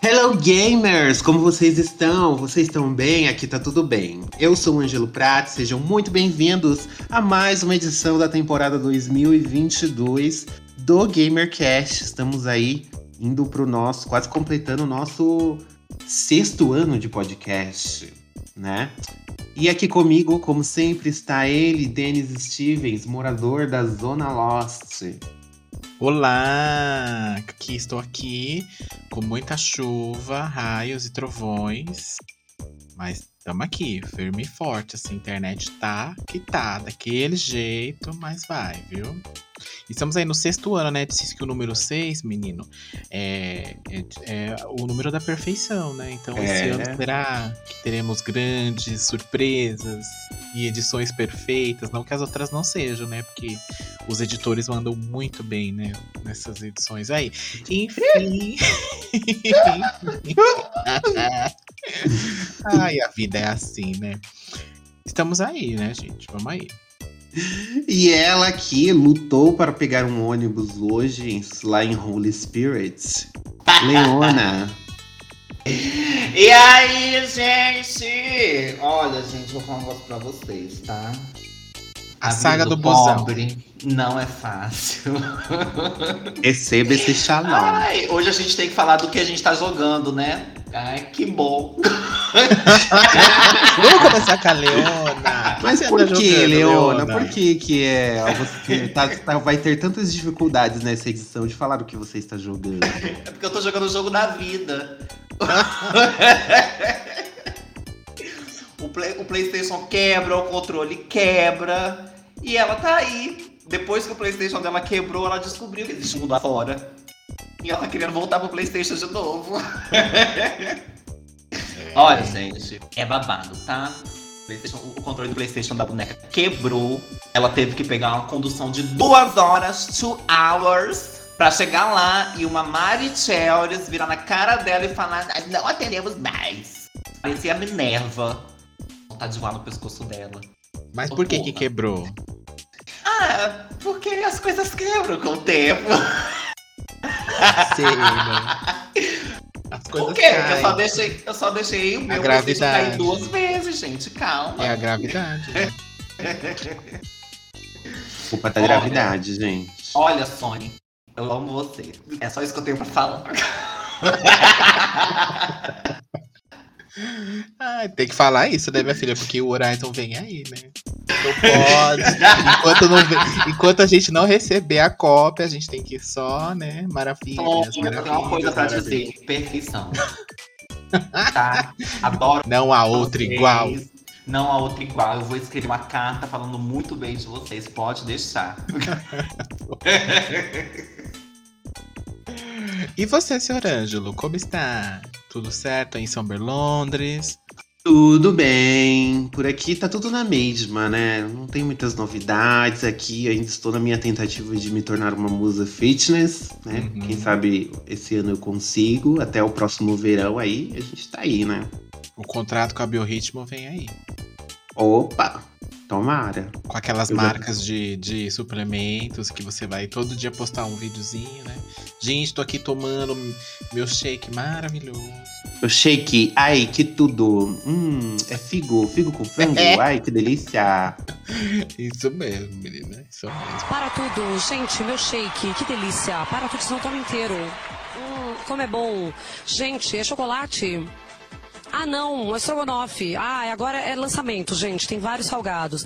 Hello gamers, como vocês estão? Vocês estão bem? Aqui tá tudo bem. Eu sou o Ângelo Prato, sejam muito bem-vindos a mais uma edição da temporada 2022 do GamerCast. Estamos aí indo pro nosso, quase completando o nosso sexto ano de podcast, né? E aqui comigo, como sempre, está ele, Denis Stevens, morador da Zona Lost. Olá! Aqui estou aqui com muita chuva, raios e trovões. Mas estamos aqui, firme e forte. Essa internet tá que tá, daquele jeito, mas vai, viu? Estamos aí no sexto ano, né? Diz que o número 6, menino, é, é, é, o número da perfeição, né? Então É. esse ano será que teremos grandes surpresas e edições perfeitas? Não que as outras não sejam, né? Porque os editores mandam muito bem, né? Nessas edições aí. Enfim. Ai, a vida é assim, né? Estamos aí, né, gente? Vamos aí. E ela aqui lutou para pegar um ônibus hoje lá em Holy Spirit. Leona. E aí, gente? Olha, gente, vou falar um negócio pra vocês, tá? A, vida saga do, busão. pobre não é fácil. Receba esse xalão. Ai, hoje a gente tem que falar do que a gente tá jogando, né? Ai, que bom. Vamos começar com a Leona. Mas Você por anda que, jogando, Leona? Por que que é? Você tá- tá- vai ter tantas dificuldades nessa edição de falar o que você está jogando? É porque eu tô jogando o jogo da vida. o, Play- o PlayStation quebra, o controle quebra. E ela tá aí. Depois que o PlayStation dela quebrou, ela descobriu que existe um mundo afora. E ela tá querendo voltar pro PlayStation de novo. Olha, gente, é babado, tá? O controle do PlayStation da boneca quebrou. Ela teve que pegar uma condução de duas horas, two hours, pra chegar lá e uma Mari Chelders virar na cara dela e falar: "Nós não atendemos mais. Parecia a Minerva. Tá de voar no pescoço dela. Mas por que que quebrou? Ah, porque as coisas quebram com o tempo. Sei, né? As coisas Por quê? Porque eu caem. só deixei, eu só deixei o meu gravidade. cair duas vezes, gente. Calma. É a gravidade. né? Culpa da Olha. gravidade, gente. Olha, Sony, eu amo você. É só isso que eu tenho pra falar. Ai, tem que falar isso, né, minha filha? Porque o Horizon vem aí, né? Não pode. Enquanto, não enquanto a gente não receber a cópia, a gente tem que só, né? Maravilhas. Só eu tenho uma coisa pra dizer. Perfeição. Tá? Adoro Não há outra vocês. igual. Não há outra igual. Eu vou escrever uma carta falando muito bem de vocês. Pode deixar. E você, senhor Ângelo, como está? Tudo certo aí em São Berlondres? Tudo bem. Por aqui tá tudo na mesma, né? Não tem muitas novidades aqui. Ainda estou na minha tentativa de me tornar uma musa fitness, né? Uhum. Quem sabe esse ano eu consigo. Até o próximo verão aí, a gente tá aí, né? O contrato com a Biorritmo vem aí. Opa! Tomara. Com aquelas Eu já- marcas de, de suplementos que você vai todo dia postar um videozinho, né? Gente, tô aqui tomando meu shake maravilhoso. O shake, ai, que tudo. Hum, é figo, figo com frango. É. Ai, que delícia. Isso mesmo, menina. Isso mesmo. Para tudo, gente, meu shake, que delícia. Para tudo, senão toma inteiro. Hum, como é bom. Gente, é chocolate. Ah, não, é estrogonofe. Ah, agora é lançamento, gente. Tem vários salgados.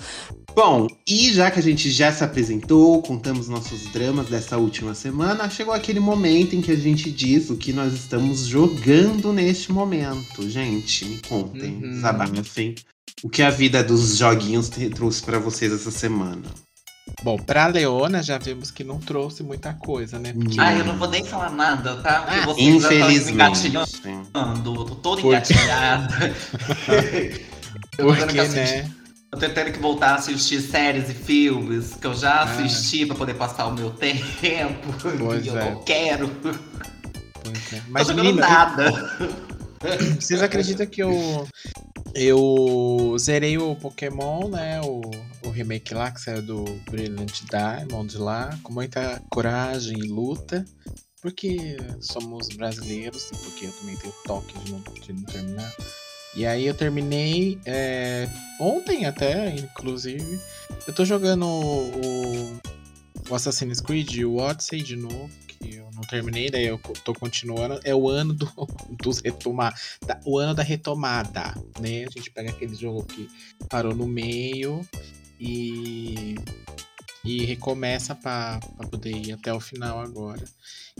Bom, e já que a gente já se apresentou, contamos nossos dramas dessa última semana, chegou aquele momento em que a gente diz o que nós estamos jogando neste momento. Gente, me contem, Uhum. desabafem. O que a vida dos joguinhos trouxe pra vocês essa semana? Bom, pra Leona já vimos que não trouxe muita coisa, né? Porque Ai, eu não vou nem falar nada, tá? Porque Ah, vocês já estão me Infelizmente. engatilhando. Eu tô toda Por engatilhada. Eu tô Porque, a né? Eu tô tendo que voltar a assistir séries e filmes que eu já Ah. assisti pra poder passar o meu tempo. Pois e eu é. não quero. Pois é. Mas Mas, tô jogando menina, nada. Vocês acreditam que eu. Eu zerei o Pokémon, né? O, o remake lá que saiu do Brilliant Diamond lá, com muita coragem e luta. Porque somos brasileiros e porque eu também tenho toque de não, de não terminar. E aí eu terminei é, ontem até, inclusive. Eu tô jogando o, o Assassin's Creed, o Odyssey de novo, que eu não terminei, daí eu tô continuando. É o ano do, dos retomar, da- o ano da retomada, né? A gente pega aquele jogo que parou no meio e e recomeça pra poder ir até o final agora.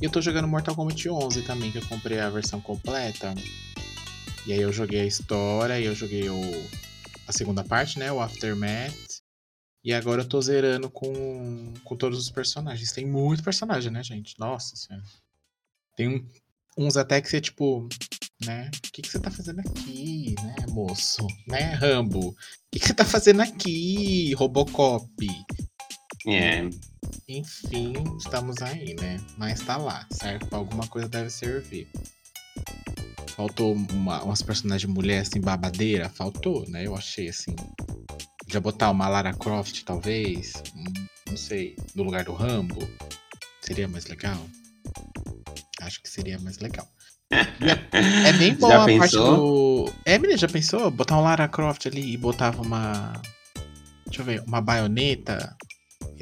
E eu tô jogando Mortal Kombat 11 também, que eu comprei a versão completa. E aí eu joguei a história, e eu joguei o, a segunda parte, né? O Aftermath. E agora eu tô zerando com, com todos os personagens. Tem muito personagem, né, gente? Nossa senhora. Tem um- uns até que você, tipo, né? O que, que você tá fazendo aqui, né, moço? Né, Rambo? O que, que você tá fazendo aqui, Robocop? É. Enfim, estamos aí, né? Mas tá lá, certo? Pra alguma coisa deve servir. Faltou uma, umas personagens mulheres assim, babadeira? Faltou, né? Eu achei assim. Já botar uma Lara Croft, talvez. não sei, no lugar do Rambo. Seria mais legal? Acho que seria mais legal. É, bem bom Já a parte pensou? do. É, menina, já pensou? Botar um Lara Croft ali e botava uma. Deixa eu ver, uma baioneta.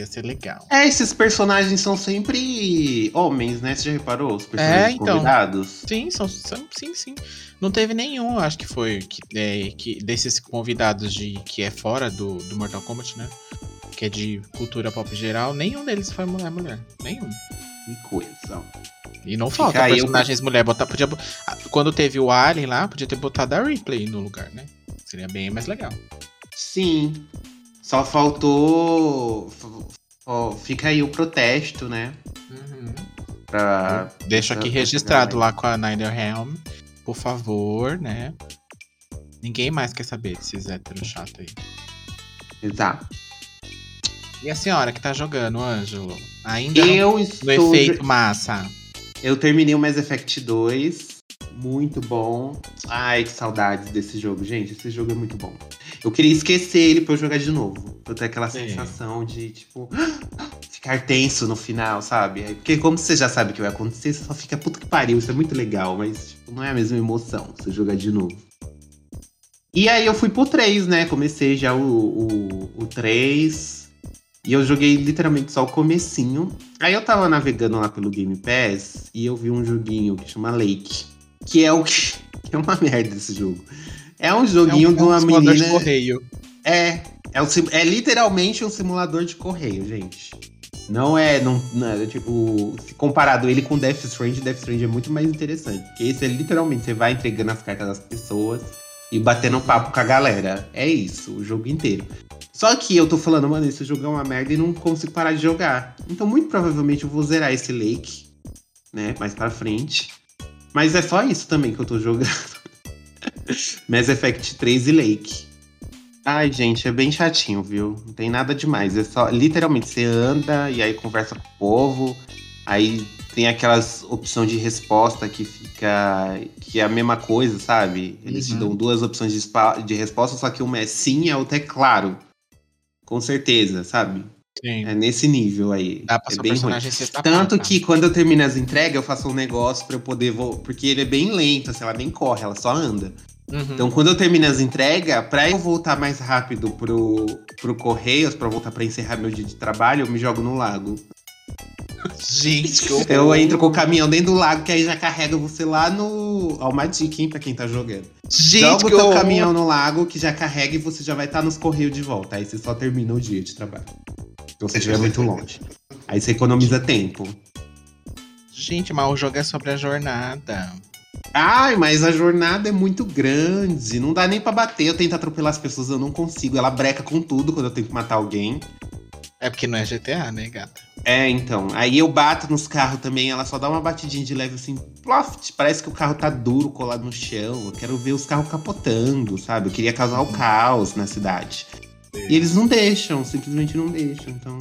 Ia ser legal. É, esses personagens são sempre homens, né? Você já reparou? Os personagens É, então. convidados? Sim, são, são- sim, sim. Não teve nenhum, acho que foi que, é, que desses convidados de que é fora do, do Mortal Kombat, né? Que é de cultura pop geral, nenhum deles foi mulher mulher, nenhum. Que coisa. E não Fica falta aí, eu- personagens mulher botar, podia ah, quando teve o Alien lá, podia ter botado a Ripley no lugar, né? Seria bem mais legal. Sim. Só faltou. ó, fica aí o protesto, né? Uhum. Pra. Deixo aqui registrado lá com a Helm, por favor, né? Ninguém mais quer saber desses héteros chatos aí. Exato. E a senhora que tá jogando, Ângelo? Ainda Eu no estou. efeito massa. Eu terminei o Mass Effect 2. Muito bom. Ai, que saudades desse jogo, gente. Esse jogo é muito bom. Eu queria esquecer ele pra eu jogar de novo. Pra eu ter aquela Sim. sensação de, tipo, ficar tenso no final, sabe? Aí, Porque como você já sabe o que vai acontecer, você só fica puta que pariu. Isso é muito legal, mas tipo, não é a mesma emoção você jogar de novo. E aí eu fui pro 3, né? Comecei já o, o, o 3. E eu joguei literalmente só o comecinho. Aí eu tava navegando lá pelo Game Pass e eu vi um joguinho que chama Lake. Que é o que. que é uma merda esse jogo. É um joguinho de uma simulador menina. de correio. É, é, sim- é literalmente um simulador de correio, gente. Não é, não, não é, tipo, se comparado ele com Death Stranding, Death Stranding é muito mais interessante. Porque esse é literalmente, você vai entregando as cartas das pessoas e batendo um papo com a galera. É isso, o jogo inteiro. Só que eu tô falando, mano, esse jogo é uma merda e não consigo parar de jogar. Então, muito provavelmente, eu vou zerar esse Lake, né, mais pra frente. Mas é só isso também que eu tô jogando. Mass Effect 3 e Lake. Ai, gente, é bem chatinho, viu? Não tem nada demais. É só, literalmente, você anda e aí conversa com o povo. Aí tem aquelas opções de resposta que fica. que é a mesma coisa, sabe? Eles te Uhum. dão duas opções de, de resposta, só que uma é sim e a outra é claro. Com certeza, sabe? Sim. É nesse nível aí. Dá pra é bem ruim. Tanto sapata. que quando eu termino as entregas, eu faço um negócio pra eu poder. Vo... Porque ele é bem lento, assim, ela nem corre, ela só anda. Uhum. Então, quando eu termino as entregas, pra eu voltar mais rápido pro, pro Correios, pra voltar pra encerrar meu dia de trabalho, eu me jogo no lago. Gente, que Eu entro com o caminhão dentro do lago, que aí já carrega você lá no. Ó, uma dica, hein, pra quem tá jogando. Gente, Joga o teu horror. caminhão no lago, que já carrega e você já vai estar nos Correios de volta. Aí você só termina o dia de trabalho. Se você estiver muito longe. Aí você economiza tempo. Gente, mas o jogo é sobre a jornada. Ai, mas a jornada é muito grande. Não dá nem pra bater. Eu tento atropelar as pessoas, eu não consigo. Ela breca com tudo quando eu tenho que matar alguém. É porque não é GTA, né, gata? É, então. Aí eu bato nos carros também, ela só dá uma batidinha de leve assim, ploft. Parece que o carro tá duro, colado no chão. Eu quero ver os carros capotando, sabe? Eu queria causar o caos na cidade. E eles não deixam, simplesmente não deixam. Então,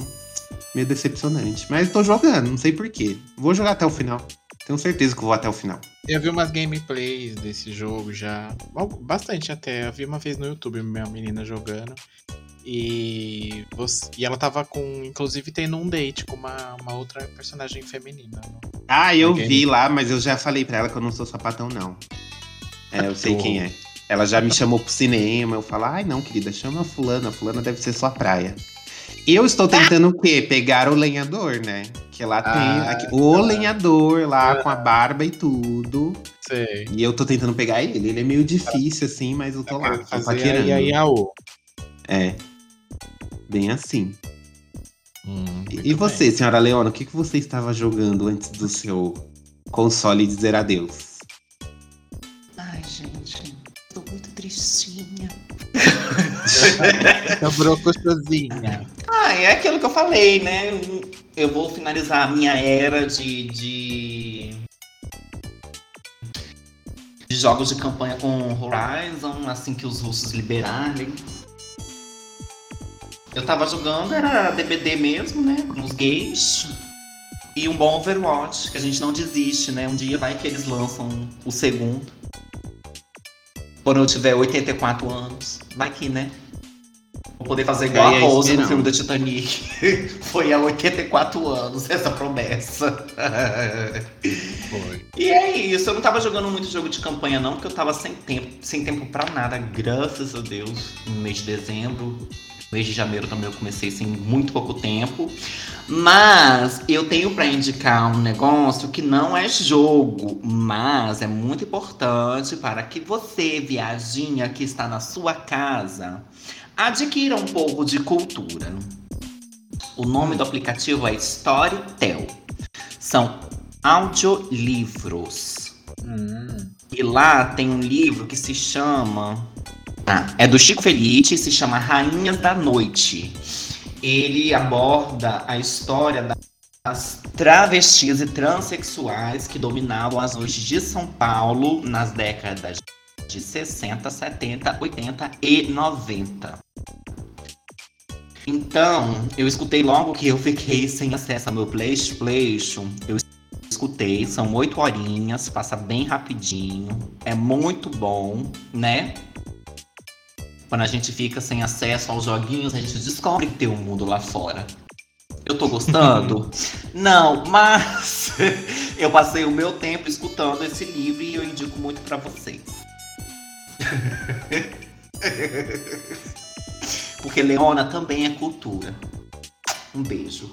meio decepcionante. Mas tô jogando, não sei porquê. Vou jogar até o final. Tenho certeza que vou até o final. Eu vi umas gameplays desse jogo já. Bastante até. Eu vi uma vez no YouTube minha menina jogando. E, você, e ela tava com. Inclusive tendo um date com uma, uma outra personagem feminina. No, ah, eu vi lá, mas eu já falei pra ela que eu não sou sapatão, não. É, eu sei quem é. Ela já me chamou pro cinema. Eu falo, ai não, querida, chama a fulana. A fulana deve ser sua praia. Eu estou tentando o quê? Pegar o lenhador, né? Que lá ah, tem aqui, o tá. lenhador lá com a barba e tudo. Sei. E eu tô tentando pegar ele. Ele é meio difícil, assim, mas eu tô lá, tô paquerando. E aí, É. Bem assim. Hum, e você, bem. senhora Leona, o que, que você estava jogando antes do seu console dizer adeus? Ai, gente, tô muito tristinha. Sobrou gostosinha. Ah, é aquilo que eu falei, né? Eu vou finalizar a minha era de, de, de jogos de campanha com Horizon, assim que os russos liberarem. Eu tava jogando, era DBD mesmo, né? Com os gays. E um bom Overwatch, que a gente não desiste, né? Um dia vai que eles lançam o segundo. Quando eu tiver 84 anos. Vai que, né? Vou poder fazer igual a Rose no filme do Titanic. Foi há 84 anos essa promessa. Foi. E é isso. Eu não tava jogando muito jogo de campanha, não, porque eu tava sem tempo, sem tempo pra nada, graças a Deus, no mês de dezembro. Mês de janeiro também eu comecei sem muito pouco tempo. Mas eu tenho para indicar um negócio que não é jogo, mas é muito importante para que você, viajinha que está na sua casa, adquira um pouco de cultura. O nome do aplicativo é Storytel. São audiolivros. Hum. E lá tem um livro que se chama ah, é do Chico Felice, se chama Rainhas da Noite. Ele aborda a história das travestis e transexuais que dominavam as noites de São Paulo nas décadas de 60, 70, 80 e 90. Então, eu escutei logo que eu fiquei sem acesso ao meu PlayStation. Eu escutei, são oito horinhas, passa bem rapidinho, é muito bom, né? Quando a gente fica sem acesso aos joguinhos, a gente descobre que tem um mundo lá fora. Eu tô gostando? Não, mas eu passei o meu tempo escutando esse livro e eu indico muito para vocês. Porque Leona também é cultura. Um beijo.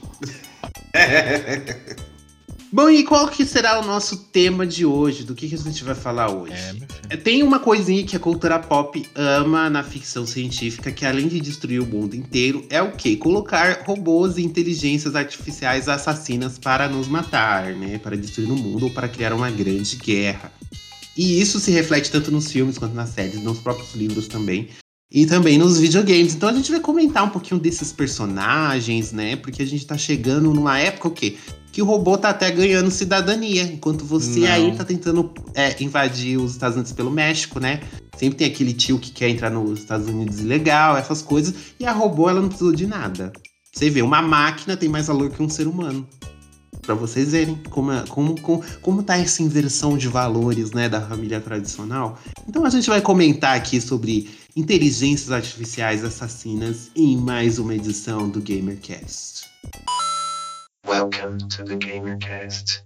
Bom, e qual que será o nosso tema de hoje? Do que, que a gente vai falar hoje? É, Tem uma coisinha que a cultura pop ama na ficção científica, que além de destruir o mundo inteiro, é o quê? Colocar robôs e inteligências artificiais assassinas para nos matar, né? Para destruir o mundo ou para criar uma grande guerra. E isso se reflete tanto nos filmes quanto nas séries, nos próprios livros também. E também nos videogames. Então a gente vai comentar um pouquinho desses personagens, né? Porque a gente tá chegando numa época o quê? que o robô tá até ganhando cidadania, enquanto você Não. aí tá tentando é, invadir os Estados Unidos pelo México, né? Sempre tem aquele tio que quer entrar nos Estados Unidos ilegal, essas coisas, e a robô ela não precisou de nada. Você vê, uma máquina tem mais valor que um ser humano. Para vocês verem como, é, como, como, como tá essa inversão de valores, né, da família tradicional. Então a gente vai comentar aqui sobre inteligências artificiais assassinas em mais uma edição do GamerCast. Welcome to the GamerCast.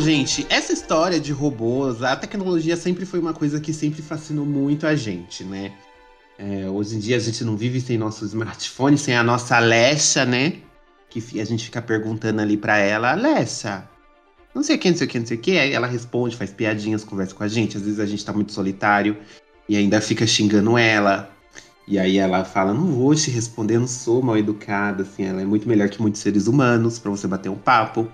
Gente, essa história de robôs, a tecnologia sempre foi uma coisa que sempre fascinou muito a gente, né? É, hoje em dia a gente não vive sem nosso smartphone, sem a nossa Alexa, né? Que a gente fica perguntando ali para ela, Alexa, não sei o que, não sei o que, não sei o que. Aí ela responde, faz piadinhas, conversa com a gente. Às vezes a gente tá muito solitário e ainda fica xingando ela. E aí ela fala: Não vou te responder, não sou mal educada, assim, ela é muito melhor que muitos seres humanos para você bater um papo.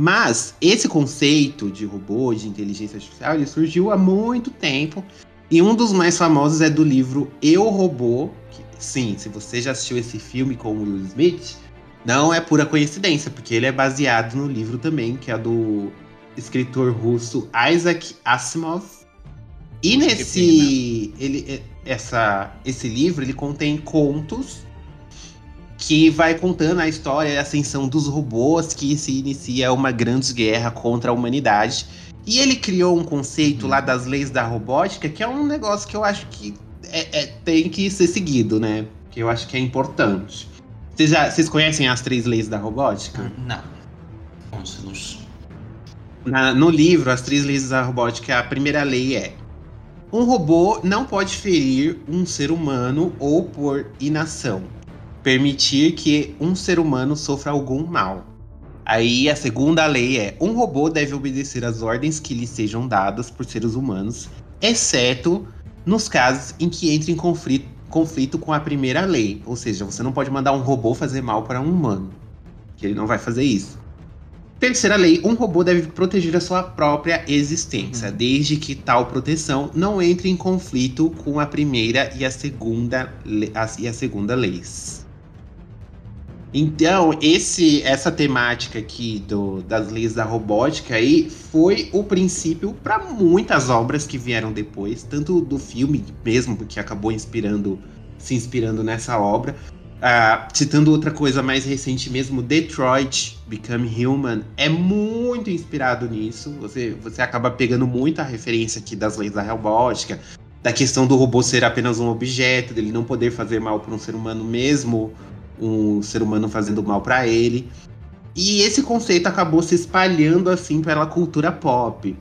Mas esse conceito de robô, de inteligência artificial, ele surgiu há muito tempo. E um dos mais famosos é do livro Eu Robô. Que, sim, se você já assistiu esse filme com o Will Smith, não é pura coincidência, porque ele é baseado no livro também, que é do escritor russo Isaac Asimov. E nesse ele, essa, esse livro ele contém contos que vai contando a história e a ascensão dos robôs que se inicia uma grande guerra contra a humanidade. E ele criou um conceito lá das leis da robótica que é um negócio que eu acho que é, é, tem que ser seguido, né? Que eu acho que é importante. Vocês, já, vocês conhecem as três leis da robótica? Não. Conte-nos. No livro, as três leis da robótica, a primeira lei é: um robô não pode ferir um ser humano ou por inação, permitir que um ser humano sofra algum mal. Aí a segunda lei é: um robô deve obedecer às ordens que lhe sejam dadas por seres humanos, exceto nos casos em que entre em conflito, conflito com a primeira lei. Ou seja, você não pode mandar um robô fazer mal para um humano, que ele não vai fazer isso. Terceira lei, um robô deve proteger a sua própria existência, desde que tal proteção não entre em conflito com a primeira e a segunda, e a segunda leis. Então, esse, essa temática aqui do, das leis da robótica aí foi o princípio para muitas obras que vieram depois, tanto do filme mesmo, que acabou inspirando, se inspirando nessa obra, ah, citando outra coisa mais recente mesmo, Detroit Become Human é muito inspirado nisso. Você, você acaba pegando muita referência aqui das leis da robótica, da questão do robô ser apenas um objeto, dele não poder fazer mal para um ser humano mesmo, um ser humano fazendo mal para ele. E esse conceito acabou se espalhando assim pela cultura pop.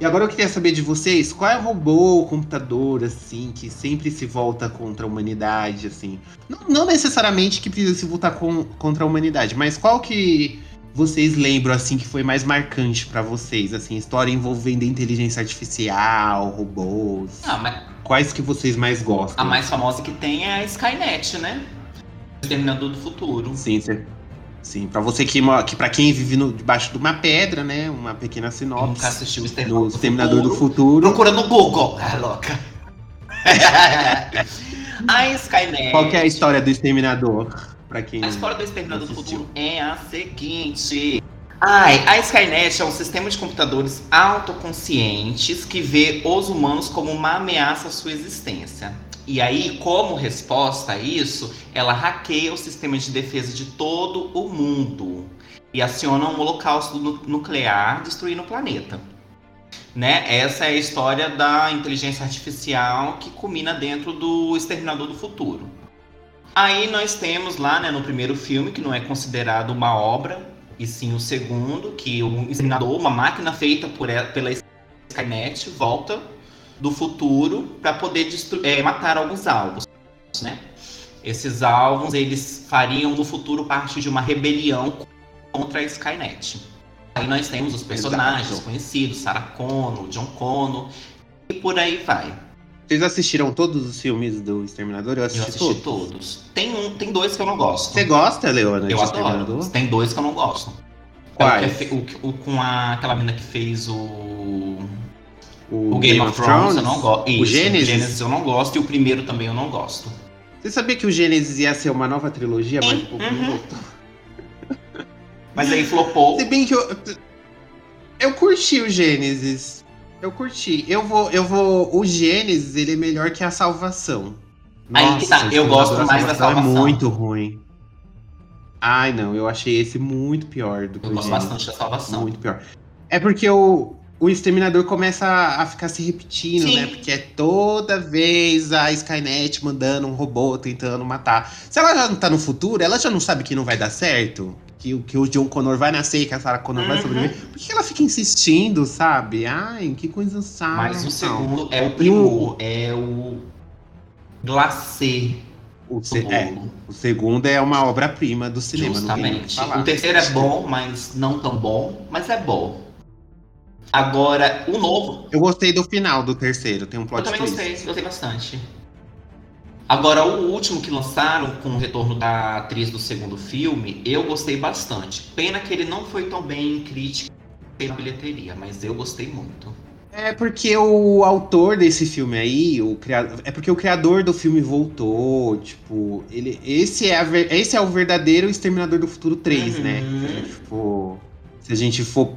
E agora eu queria saber de vocês, qual é o robô ou computador, assim, que sempre se volta contra a humanidade, assim? Não, não necessariamente que precisa se voltar com- contra a humanidade, mas qual que vocês lembram, assim, que foi mais marcante pra vocês, assim? História envolvendo inteligência artificial, robôs. Ah, mas Quais que vocês mais gostam? a mais famosa que tem é a Skynet, né? Exterminador do Futuro. Sim, sim. Pra você que, que para quem vive no- debaixo de uma pedra, né? Uma pequena Nunca sinopse. assistiu o No Exterminador, Exterminador do Futuro. Futuro. Procura no Google. Ah, louca. a Skynet. Qual é a história do Exterminador? Pra quem. A história do Exterminador do. Futuro é a seguinte. Ai, a Skynet é um sistema de computadores autoconscientes que vê os humanos como uma ameaça à sua existência. E aí, como resposta a isso, ela hackeia o sistema de defesa de todo o mundo e aciona um holocausto nu- nuclear destruindo o planeta. Né? Essa é a história da inteligência artificial que culmina dentro do Exterminador do Futuro. Aí nós temos lá, né, no primeiro filme, que não é considerado uma obra, e sim o segundo, que o Exterminador, uma máquina feita por ela, pela Skynet, volta do futuro para poder é, matar alguns alvos, né? Esses alvos, eles fariam no futuro parte de uma rebelião contra a Skynet. Aí nós temos os personagens Exato. conhecidos, Sarah Connor, John Connor, e por aí vai. Vocês assistiram todos os filmes do Exterminador? Eu Eu assisti, assisti todos. todos. Tem, um, tem dois que eu não gosto. Você gosta, Leona, Eu adoro. Tem dois que eu não gosto. Quais? É o que é o, o com a, aquela mina que fez o, O, o Game, of Thrones, eu não gosto. O Gênesis? Gênesis eu não gosto e o primeiro também eu não gosto. Você sabia que o Gênesis ia ser uma nova trilogia, mas um pouco uhum. Mas aí flopou. Se bem que eu. Eu curti o Gênesis. Eu curti. Eu vou. Eu vou. O Gênesis, ele é melhor que a salvação. Aí que tá, eu gosto mais da É Salvação. muito ruim. Ai, não, eu achei esse muito pior do que Eu o gosto Gênesis. bastante da salvação. Muito pior. É porque o, o Exterminador começa a, a ficar se repetindo, Sim. né? Porque é toda vez a Skynet mandando um robô tentando matar. Se ela já não tá no futuro, ela já não sabe que não vai dar certo. Que, o- que o John Connor vai nascer e que a Sarah Connor vai Uhum. sobreviver. Por que ela fica insistindo, sabe? Ai, que coisa chata. Mas o segundo é o primor, é o glacê O, se- é, o segundo é uma obra-prima do cinema, não tem o que Justamente. falar. O terceiro é bom, mas não tão bom, mas é bom. Agora, o novo, Eu gostei do final do terceiro, tem um eu plot também twist. gostei, gostei bastante. Agora, o último que lançaram, com o retorno da atriz do segundo filme, eu gostei bastante. Pena que ele não foi tão bem em crítica na bilheteria, mas eu gostei muito. É porque o autor desse filme aí, o criador, é porque o criador do filme voltou, tipo, ele esse é a esse é o verdadeiro Exterminador do Futuro 3, né? Uhum. Tipo, se a gente for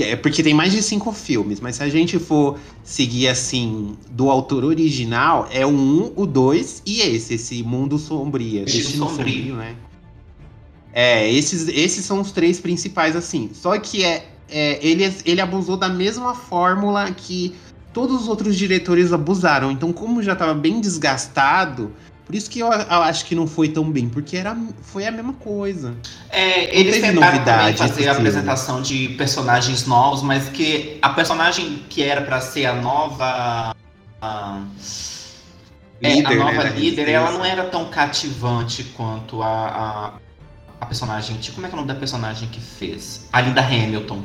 é porque tem mais de cinco filmes, mas se a gente for seguir assim do autor original, é o 1, o 2 e esse, esse Mundo Sombrio, Destino Destino Sombrio. Sombrio, né? É, esses, esses são os três principais, assim. Só que é, é, ele, ele abusou da mesma fórmula que todos os outros diretores abusaram. Então, como já tava bem desgastado, por isso que eu, acho que não foi tão bem, porque era, foi a mesma coisa. É, eles teve tentaram também novidade fazer a apresentação de personagens novos, mas que a personagem que era pra ser a nova. a- é, Líder, a né, nova da líder, ela não era tão cativante quanto a, a, a personagem. Tipo, como é que é o nome da personagem que fez? A Linda Hamilton.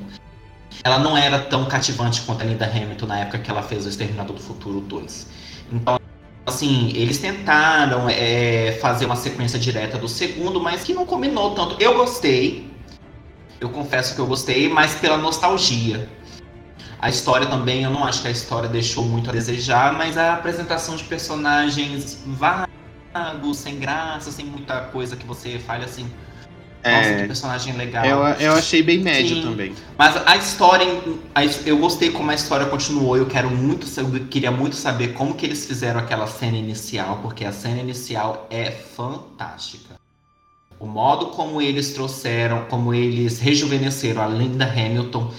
Ela não era tão cativante quanto a Linda Hamilton na época que ela fez o Exterminador do Futuro 2. Então, assim, eles tentaram é, fazer uma sequência direta do segundo, mas que não combinou tanto. Eu gostei. Eu confesso que eu gostei, mas pela nostalgia. A história também, eu não acho que a história deixou muito a desejar, mas a apresentação de personagens vagos, sem graça, sem muita coisa que você fale assim. Nossa, que É, personagem legal. eu, eu achei bem médio Sim. também. Mas a história, a eu gostei como a história continuou. Eu quero muito, queria muito saber como que eles fizeram aquela cena inicial, porque a cena inicial é fantástica. O modo como eles trouxeram, como eles rejuvenesceram a Linda Hamilton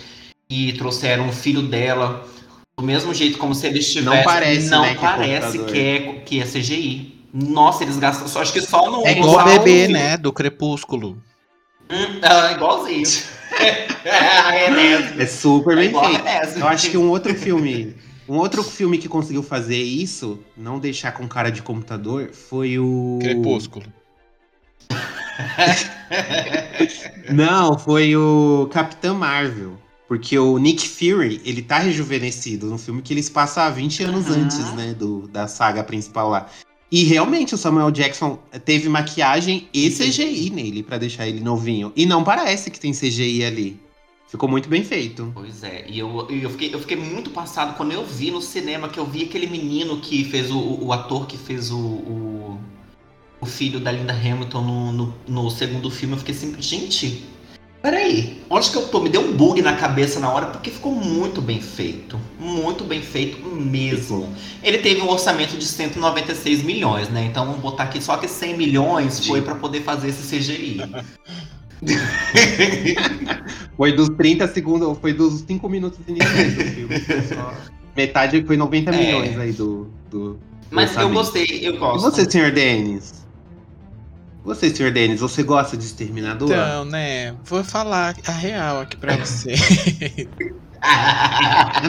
e trouxeram o filho dela do mesmo jeito como se eles tivessem. parece, não né, que é parece computador. que é que é CGI. Nossa, eles gastam. Só acho que só no É igual a bebê, né? Do Crepúsculo. Hum, ah, igualzinho. é mesmo. É super É bem igual a feito. Eu acho que um outro filme. Um outro filme que conseguiu fazer isso, não deixar com cara de computador, foi o. Crepúsculo. Não, foi o Capitão Marvel. Porque o Nick Fury, ele tá rejuvenescido no filme que eles passam há 20 anos Uhum. antes, né, do, da saga principal lá. E realmente o Samuel Jackson teve maquiagem e CGI nele pra deixar ele novinho. E não parece que tem CGI ali. Ficou muito bem feito. Pois é, e eu, eu, fiquei, eu fiquei muito passado quando eu vi no cinema, que eu vi aquele menino que fez o, o, o ator que fez o, o, o filho da Linda Hamilton no, no, no segundo filme. Eu fiquei assim, gente, peraí, onde que eu tô? Me deu um bug na cabeça na hora, porque ficou muito bem feito. Muito bem feito mesmo. Ele teve um orçamento de 196 milhões, né? Então vamos botar aqui só que 100 milhões foi pra poder fazer esse CGI. Foi dos 30 segundos, foi dos 5 minutos iniciais do filme. Só Metade foi 90 É. milhões aí do. do Mas eu orçamento. gostei, eu E gosto. você, senhor Denis? Você, senhor Denis, você gosta de Exterminador? Então, né? Vou falar a real aqui pra você.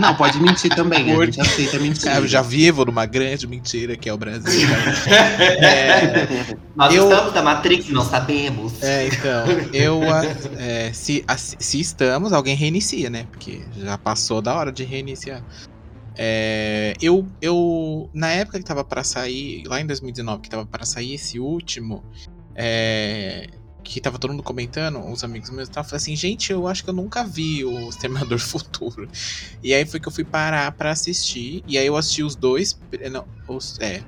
Não, pode mentir também, a Por- gente aceita mentira. Eu já vivo numa grande mentira que é o Brasil. É, Nós Eu- estamos da Matrix, não sabemos. É, então, eu. a- é, se, a- se estamos, alguém reinicia, né? Porque já passou da hora de reiniciar. É, eu, eu. Na época que tava pra sair, lá em 2019, que tava pra sair esse último, é, que tava todo mundo comentando, os amigos meus estavam falando assim, gente, eu acho que eu nunca vi o Exterminador Futuro. E aí foi que eu fui parar pra assistir. E aí eu assisti os dois. Não, os, é,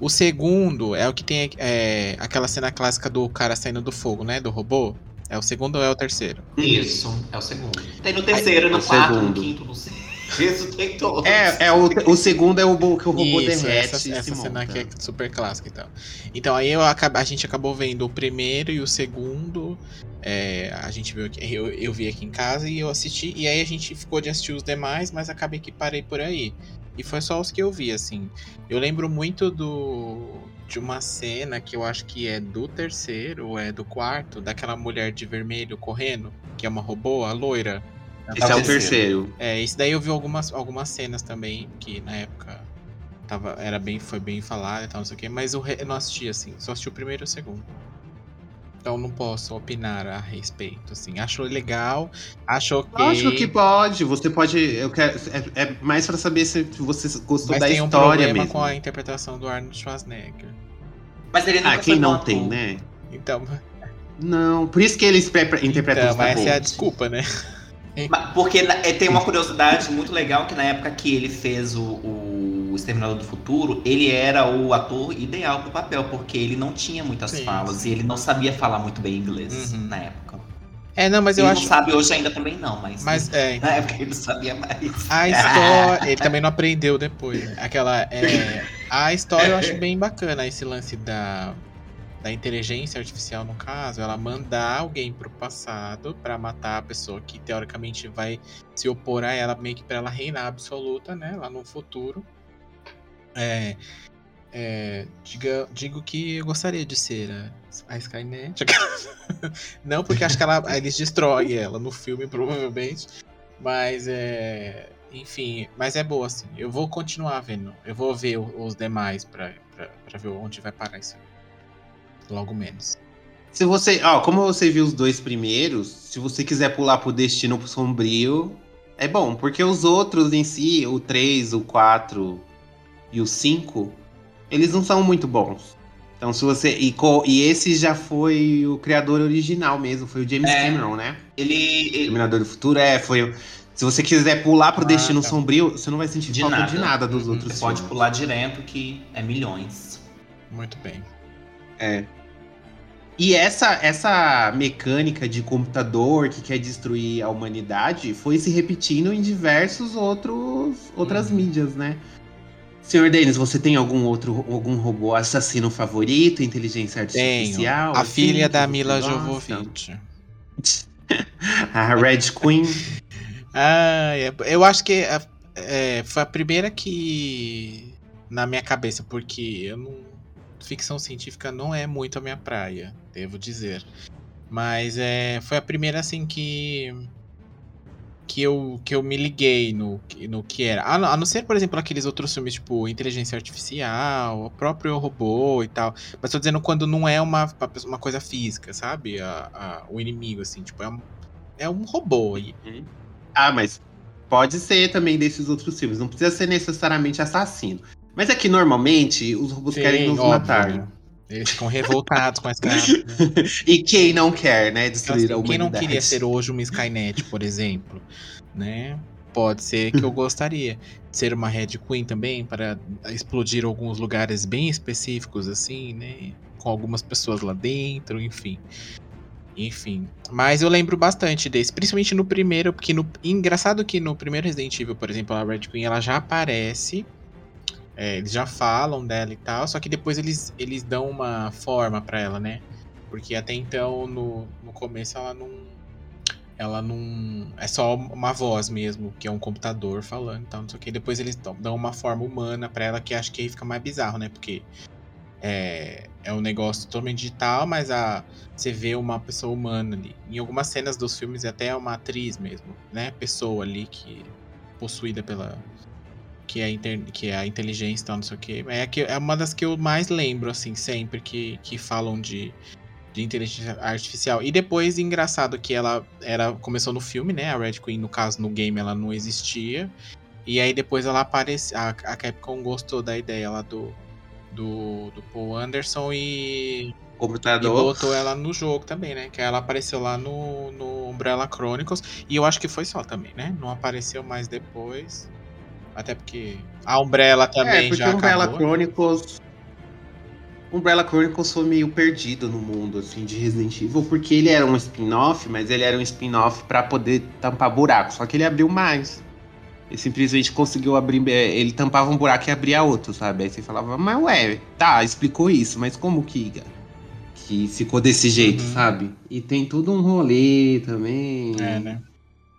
o segundo é o que tem é, aquela cena clássica do cara saindo do fogo, né? Do robô. É o segundo ou é o terceiro? Isso, é o segundo. Tem no terceiro, É no o quarto, no segundo. quinto, no sexto. Isso tem todos. É, é o, o segundo é o que o robô Isso, derrete essa, essa cena aqui é super clássica e tal. Então aí eu a gente acabou vendo o primeiro e o segundo. é, a gente viu aqui, eu, eu vi aqui em casa e eu assisti. E aí a gente ficou de assistir os demais, mas acabei que parei por aí. E foi só os que eu vi, assim. Eu lembro muito do de uma cena que eu acho que é do terceiro ou é do quarto, daquela mulher de vermelho correndo, que é uma robô, a loira. Esse é o terceiro. É, esse daí eu vi algumas, algumas cenas também, que na época tava, era bem, foi bem falado e tal, não sei o quê, mas eu, re- não assisti assim, só assisti o primeiro e o segundo. Então não posso opinar a respeito, assim. Acho legal, acho ok. Lógico que pode. Você pode. Eu quero, é, é mais pra saber se você gostou Mas da tem um história problema mesmo. com a interpretação do Arnold Schwarzenegger. Mas ele nunca Ah, quem não tem, né? Então, Não, por isso que eles pre- interpretam então os essa é a desculpa, né? Porque é, tem uma curiosidade muito legal que na época que ele fez o, o Exterminador do Futuro, ele era o ator ideal pro papel, porque ele não tinha muitas Sim, falas sim. e ele não sabia falar muito bem inglês Uhum. na época. É, não, mas eu ele acho. não sabe hoje ainda também não, mas, Mas é, na época ele sabia mais. A história. Ele também não aprendeu depois. Aquela. é, a história eu acho bem bacana, esse lance da, da inteligência artificial, no caso, ela mandar alguém pro passado pra matar a pessoa que teoricamente vai se opor a ela, meio que pra ela reinar absoluta, né? Lá no futuro. É. é, diga, digo que eu gostaria de ser a, a Skynet. Não, porque acho que ela, eles destroem ela no filme, provavelmente. Mas é. Enfim, mas é boa, assim. Eu vou continuar vendo. Eu vou ver os demais pra, pra, pra ver onde vai parar isso. Logo menos. Se você. Ó, como você viu os dois primeiros, se você quiser pular pro Destino Sombrio, é bom, porque os outros em si, o 3, o 4 e o 5, eles não são muito bons. Então, se você. E, e esse já foi o criador original mesmo, foi o James É. Cameron, né? Ele, Terminador do Futuro, é, foi. o- Se você quiser pular pro Ah, Destino tá. Sombrio, você não vai sentir De falta nada. de nada dos Uhum. outros você pode filmes. pular direto que é milhões. Muito bem. É. E essa, essa mecânica de computador que quer destruir a humanidade foi se repetindo em diversos outros outras Uhum. mídias, né? Senhor Denis, você tem algum outro algum robô assassino favorito, inteligência Tenho. artificial? A assim, filha da Mila? Jovovich. A Red Queen. Ah, eu acho que é- é, foi a primeira que. Na minha cabeça, porque eu não. Ficção científica não é muito a minha praia, devo dizer. Mas é, foi a primeira assim que. Que eu, que eu me liguei no, no que era. A não, a não ser, por exemplo, aqueles outros filmes, tipo Inteligência Artificial, o próprio robô e tal. Mas tô dizendo quando não é uma, uma coisa física, sabe? A- a- o inimigo, assim, tipo, é um, é um robô aí. Ah, mas pode ser também desses outros filmes. Não precisa ser necessariamente assassino. Mas é que normalmente os robôs querem nos óbvio, matar. né? Eles ficam revoltados com essa. E quem não quer, né, Então, destruir a assim, quem humanidade? não queria ser hoje uma Skynet, por exemplo, né? Pode ser que eu gostaria de ser uma Red Queen também para explodir alguns lugares bem específicos, assim, né? Com algumas pessoas lá dentro, enfim. Enfim. Mas eu lembro bastante desse, principalmente no primeiro, porque no engraçado que no primeiro Resident Evil, por exemplo, a Red Queen ela já aparece. É, eles já falam dela e tal, só que depois eles, eles dão uma forma pra ela, né? Porque até então, no, no começo, ela não. Ela não. É só uma voz mesmo, que é um computador falando e tal, não sei o que. Depois eles dão- uma forma humana pra ela, que acho que aí fica mais bizarro, né? Porque é, é um negócio totalmente digital, mas a, você vê uma pessoa humana ali. Em algumas cenas dos filmes, até é uma atriz mesmo, né? Pessoa ali que. possuída pela. Que é, a inter- que é a inteligência e tal, não sei o que. É, que, é uma das que eu mais lembro, assim, sempre que, que falam de de inteligência artificial. E depois, engraçado que ela era começou no filme, né? A Red Queen, no caso, no game, ela não existia. E aí depois ela apareceu. A, a Capcom gostou da ideia lá do, do, do Paul Anderson e, e Computador. botou ela no jogo também, né? Que ela apareceu lá no, no Umbrella Chronicles. E eu acho que foi só também, né? Não apareceu mais depois. Até porque a Umbrella também é, porque já Umbrella acabou. Chronicles. Umbrella Chronicles foi meio perdido no mundo assim de Resident Evil, porque ele era um spin-off, mas ele era um spin-off pra poder tampar buraco. Só que ele abriu mais. Ele simplesmente conseguiu abrir. é, Ele tampava um buraco e abria outro, sabe? Aí você falava, mas ué, tá, explicou isso, mas como que. Que ficou desse jeito, Uhum. sabe? E tem tudo um rolê também. É, né?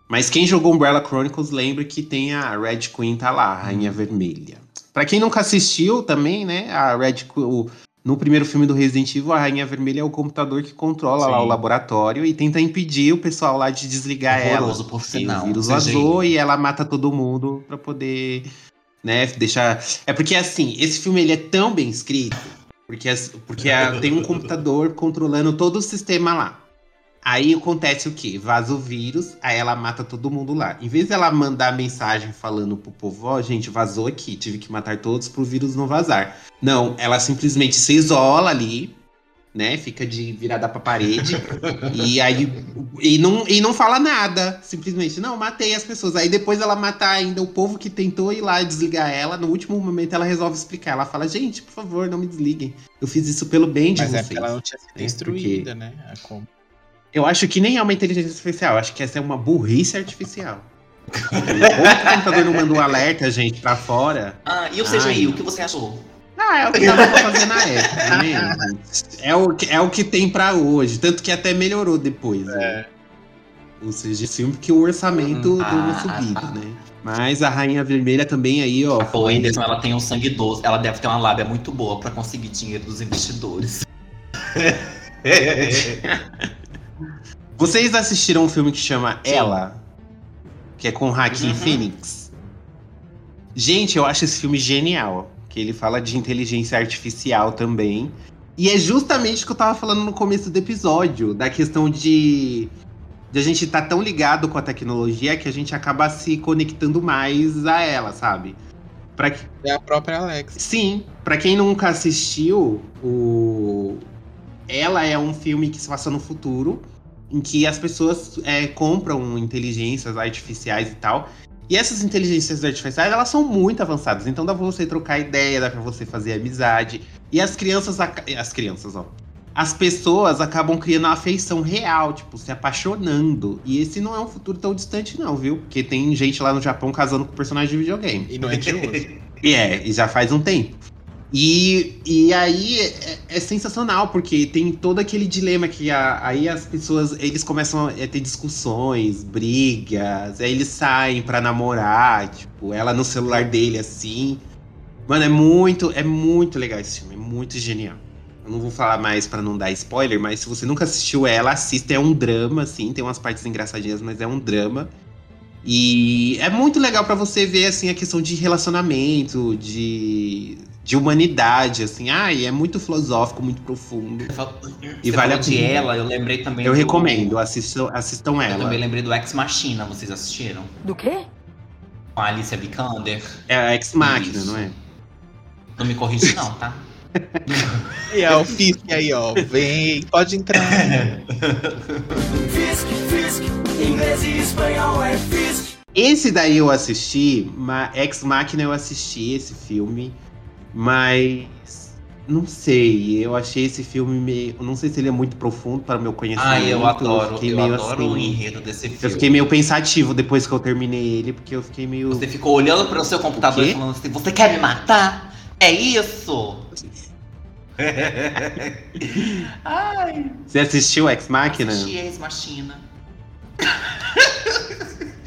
Mas quem jogou Umbrella Chronicles lembra que tem a Red Queen tá lá, a Rainha Vermelha. Pra quem nunca assistiu também, né, a Red o- no primeiro filme do Resident Evil, a Rainha Vermelha é o computador que controla lá Sim. o laboratório e tenta impedir o pessoal lá de desligar Horroroso, ela. por sinal, O vírus vazou e ela mata todo mundo pra poder, né, deixar... É porque, assim, esse filme ele é tão bem escrito Porque, porque a- tem um computador controlando todo o sistema lá. Aí acontece o quê? Vaza o vírus, aí ela mata todo mundo lá. Em vez dela mandar mensagem falando pro povo, ó, gente, vazou aqui, tive que matar todos pro vírus não vazar. Não, ela simplesmente se isola ali, né? Fica de virada pra parede. e aí. E não, e não fala nada. Simplesmente, não, matei as pessoas. Aí depois ela mata ainda o povo que tentou ir lá desligar ela. No último momento ela resolve explicar. Ela fala, gente, por favor, não me desliguem. Eu fiz isso pelo bem de Mas é vocês. porque ela não tinha sido É, instruída, né? A como. Eu acho que nem é uma inteligência artificial, acho que essa é uma burrice artificial. Ou o computador não mandou alerta, gente, pra fora. Ah, e o Ai. CGI, o que você achou? Ah, é o que dava pra fazer na época, né? É o, que- é o que tem pra hoje. Tanto que até melhorou depois. Né? Ou seja, filme porque o orçamento Hum, deu uma ah, subida, ah, né? Mas a Rainha Vermelha também aí, ó. A Paula Anderson, ela tem um sangue doce, ela deve ter uma lábia muito boa pra conseguir dinheiro dos investidores. Vocês assistiram um filme que chama Ela? Que é com Joaquin Uhum. Phoenix? Gente, eu acho esse filme genial. Que ele fala de inteligência artificial também. E é justamente o que eu tava falando no começo do episódio, da questão de, de a gente estar tão ligado com a tecnologia que a gente acaba se conectando mais a ela, sabe? Pra, que- É a própria Alex. Sim, pra quem nunca assistiu, o ela é um filme que se passa no futuro, em que as pessoas é, compram inteligências artificiais e tal. E essas inteligências artificiais, elas são muito avançadas. Então dá pra você trocar ideia, dá pra você fazer amizade. E as crianças, as crianças, ó. As pessoas acabam criando uma afeição real, tipo, se apaixonando. E esse não é um futuro tão distante, não, viu? Porque tem gente lá no Japão casando com personagem de videogame. E não é de hoje. E é, e já faz um tempo. E, e aí é, é sensacional, porque tem todo aquele dilema que a- aí as pessoas, eles começam a ter discussões, brigas, aí eles saem pra namorar, tipo, ela no celular dele assim. Mano, é muito, é muito legal esse filme, é muito genial. Eu não vou falar mais pra não dar spoiler, mas se você nunca assistiu ela, assista, é um drama, assim, tem umas partes engraçadinhas, mas é um drama. E é muito legal pra você ver assim a questão de relacionamento, de, de humanidade, assim. Ah, e é muito filosófico, muito profundo. E vale a de pena. ela, eu lembrei também Eu do- recomendo, assistam, assistam Eu ela. também lembrei do Ex Machina, vocês assistiram? Do quê? Com a Alicia Vikander. É a Ex Machina, Isso. não é? Não me corrige não, tá? E é o Fisk aí, ó. Vem, pode entrar. Fisk, Fisk, inglês e espanhol é Fisk. Esse daí eu assisti, Ex Machina eu assisti esse filme, mas não sei, eu achei esse filme meio, eu não sei se ele é muito profundo para o meu conhecimento. Ah, eu adoro, fiquei eu meio adoro o assim, enredo desse filme. Eu fiquei meio pensativo depois que eu terminei ele, porque eu fiquei meio Você ficou olhando pro seu computador O e falando assim, você quer me matar? É isso? Ai, Você assistiu Ex Machina? assisti Ex Machina.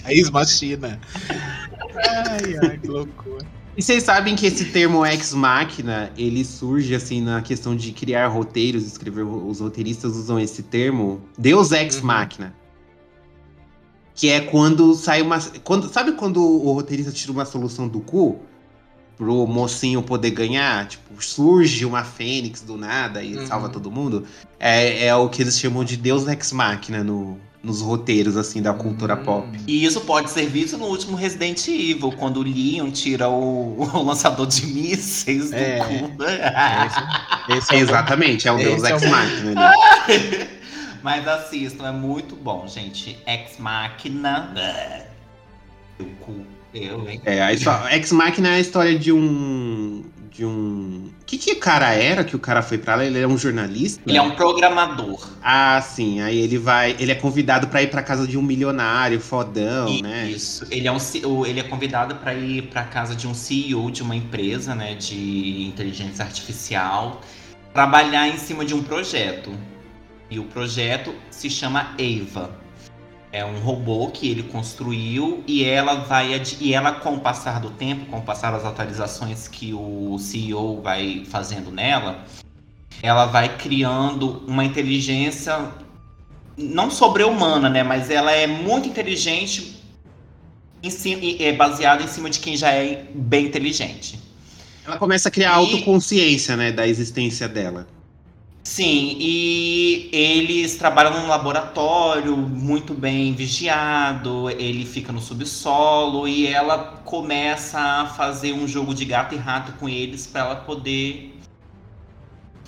A ex-machina. Ai, ai, que loucura. E vocês sabem que esse termo ex machina, ele surge assim na questão de criar roteiros, escrever os roteiristas usam esse termo, Deus ex Uhum. Que é quando sai uma, quando sabe quando o roteirista tira uma solução do cu pro mocinho poder ganhar, tipo, surge uma fênix do nada e Uhum. salva todo mundo? É, é o que eles chamam de Deus ex machina no, nos roteiros assim da cultura Hum. pop. E isso pode ser visto no último Resident Evil, quando o Leon tira o, o lançador de mísseis do É. cu. Esse, esse é Exatamente, é o Deus é ex machina ali. Mas assistam, é muito bom, gente. Ex Machina. O cu. Eu, hein? É, a Ex Machina é a história de um. De um. O que, que cara era que o cara foi pra lá? Ele é um jornalista? Ele é um programador. Ah, sim. Aí ele vai. Ele é convidado pra ir pra casa de um milionário fodão, E- né? Isso. Ele é, um, ele é convidado para ir para casa de um CEO de uma empresa né, de inteligência artificial, trabalhar em cima de um projeto. E o projeto se chama Eva. É um robô que ele construiu e ela vai e ela com o passar do tempo, com o passar das atualizações que o CEO vai fazendo nela, ela vai criando uma inteligência não sobre-humana, né? Mas ela é muito inteligente em ci- e é baseada em cima de quem já é bem inteligente. Ela começa a criar E- autoconsciência, né, da existência dela. Sim, e eles trabalham num laboratório muito bem vigiado, ele fica no subsolo e ela começa a fazer um jogo de gato e rato com eles para ela poder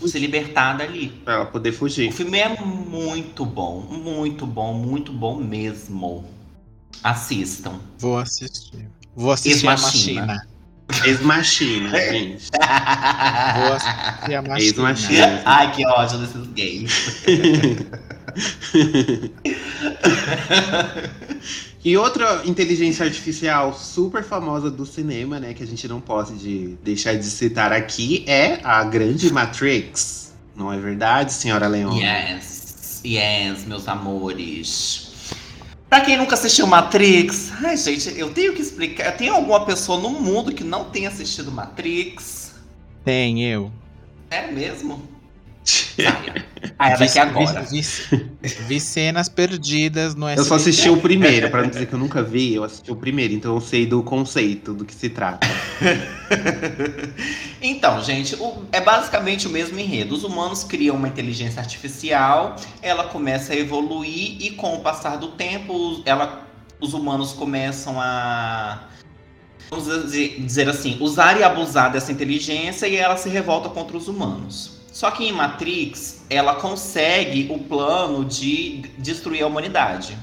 se libertar dali. Pra ela poder O fugir. filme é muito bom, muito bom, muito bom mesmo. Assistam. Vou assistir. Vou assistir a Ex-machina. Machina. Ex-machina, gente. Assistir a Machina. Ex-machina. Ai, que ódio desses gays. E outra inteligência artificial super famosa do cinema, né, que a gente não pode de- deixar de citar aqui, é a grande Matrix. Não é verdade, senhora Leon? Yes, yes, meus amores. Pra quem nunca assistiu Matrix, ai gente, eu tenho que explicar. Tem alguma pessoa no mundo que não tenha assistido Matrix? Tem eu. É mesmo? Ah, é daqui Vi- agora. Vi, vi- vi cenas perdidas no Eu só SBT. assisti o primeiro, pra não dizer que eu nunca vi, eu assisti o primeiro, então eu sei do conceito, do que se trata. Então, gente, o- é basicamente o mesmo enredo. Os humanos criam uma inteligência artificial, ela começa a evoluir e com o passar do tempo, os- ela, os humanos começam a vamos dizer, dizer assim, usar e abusar dessa inteligência e ela se revolta contra os humanos. Só que em Matrix, ela consegue o plano de destruir a humanidade.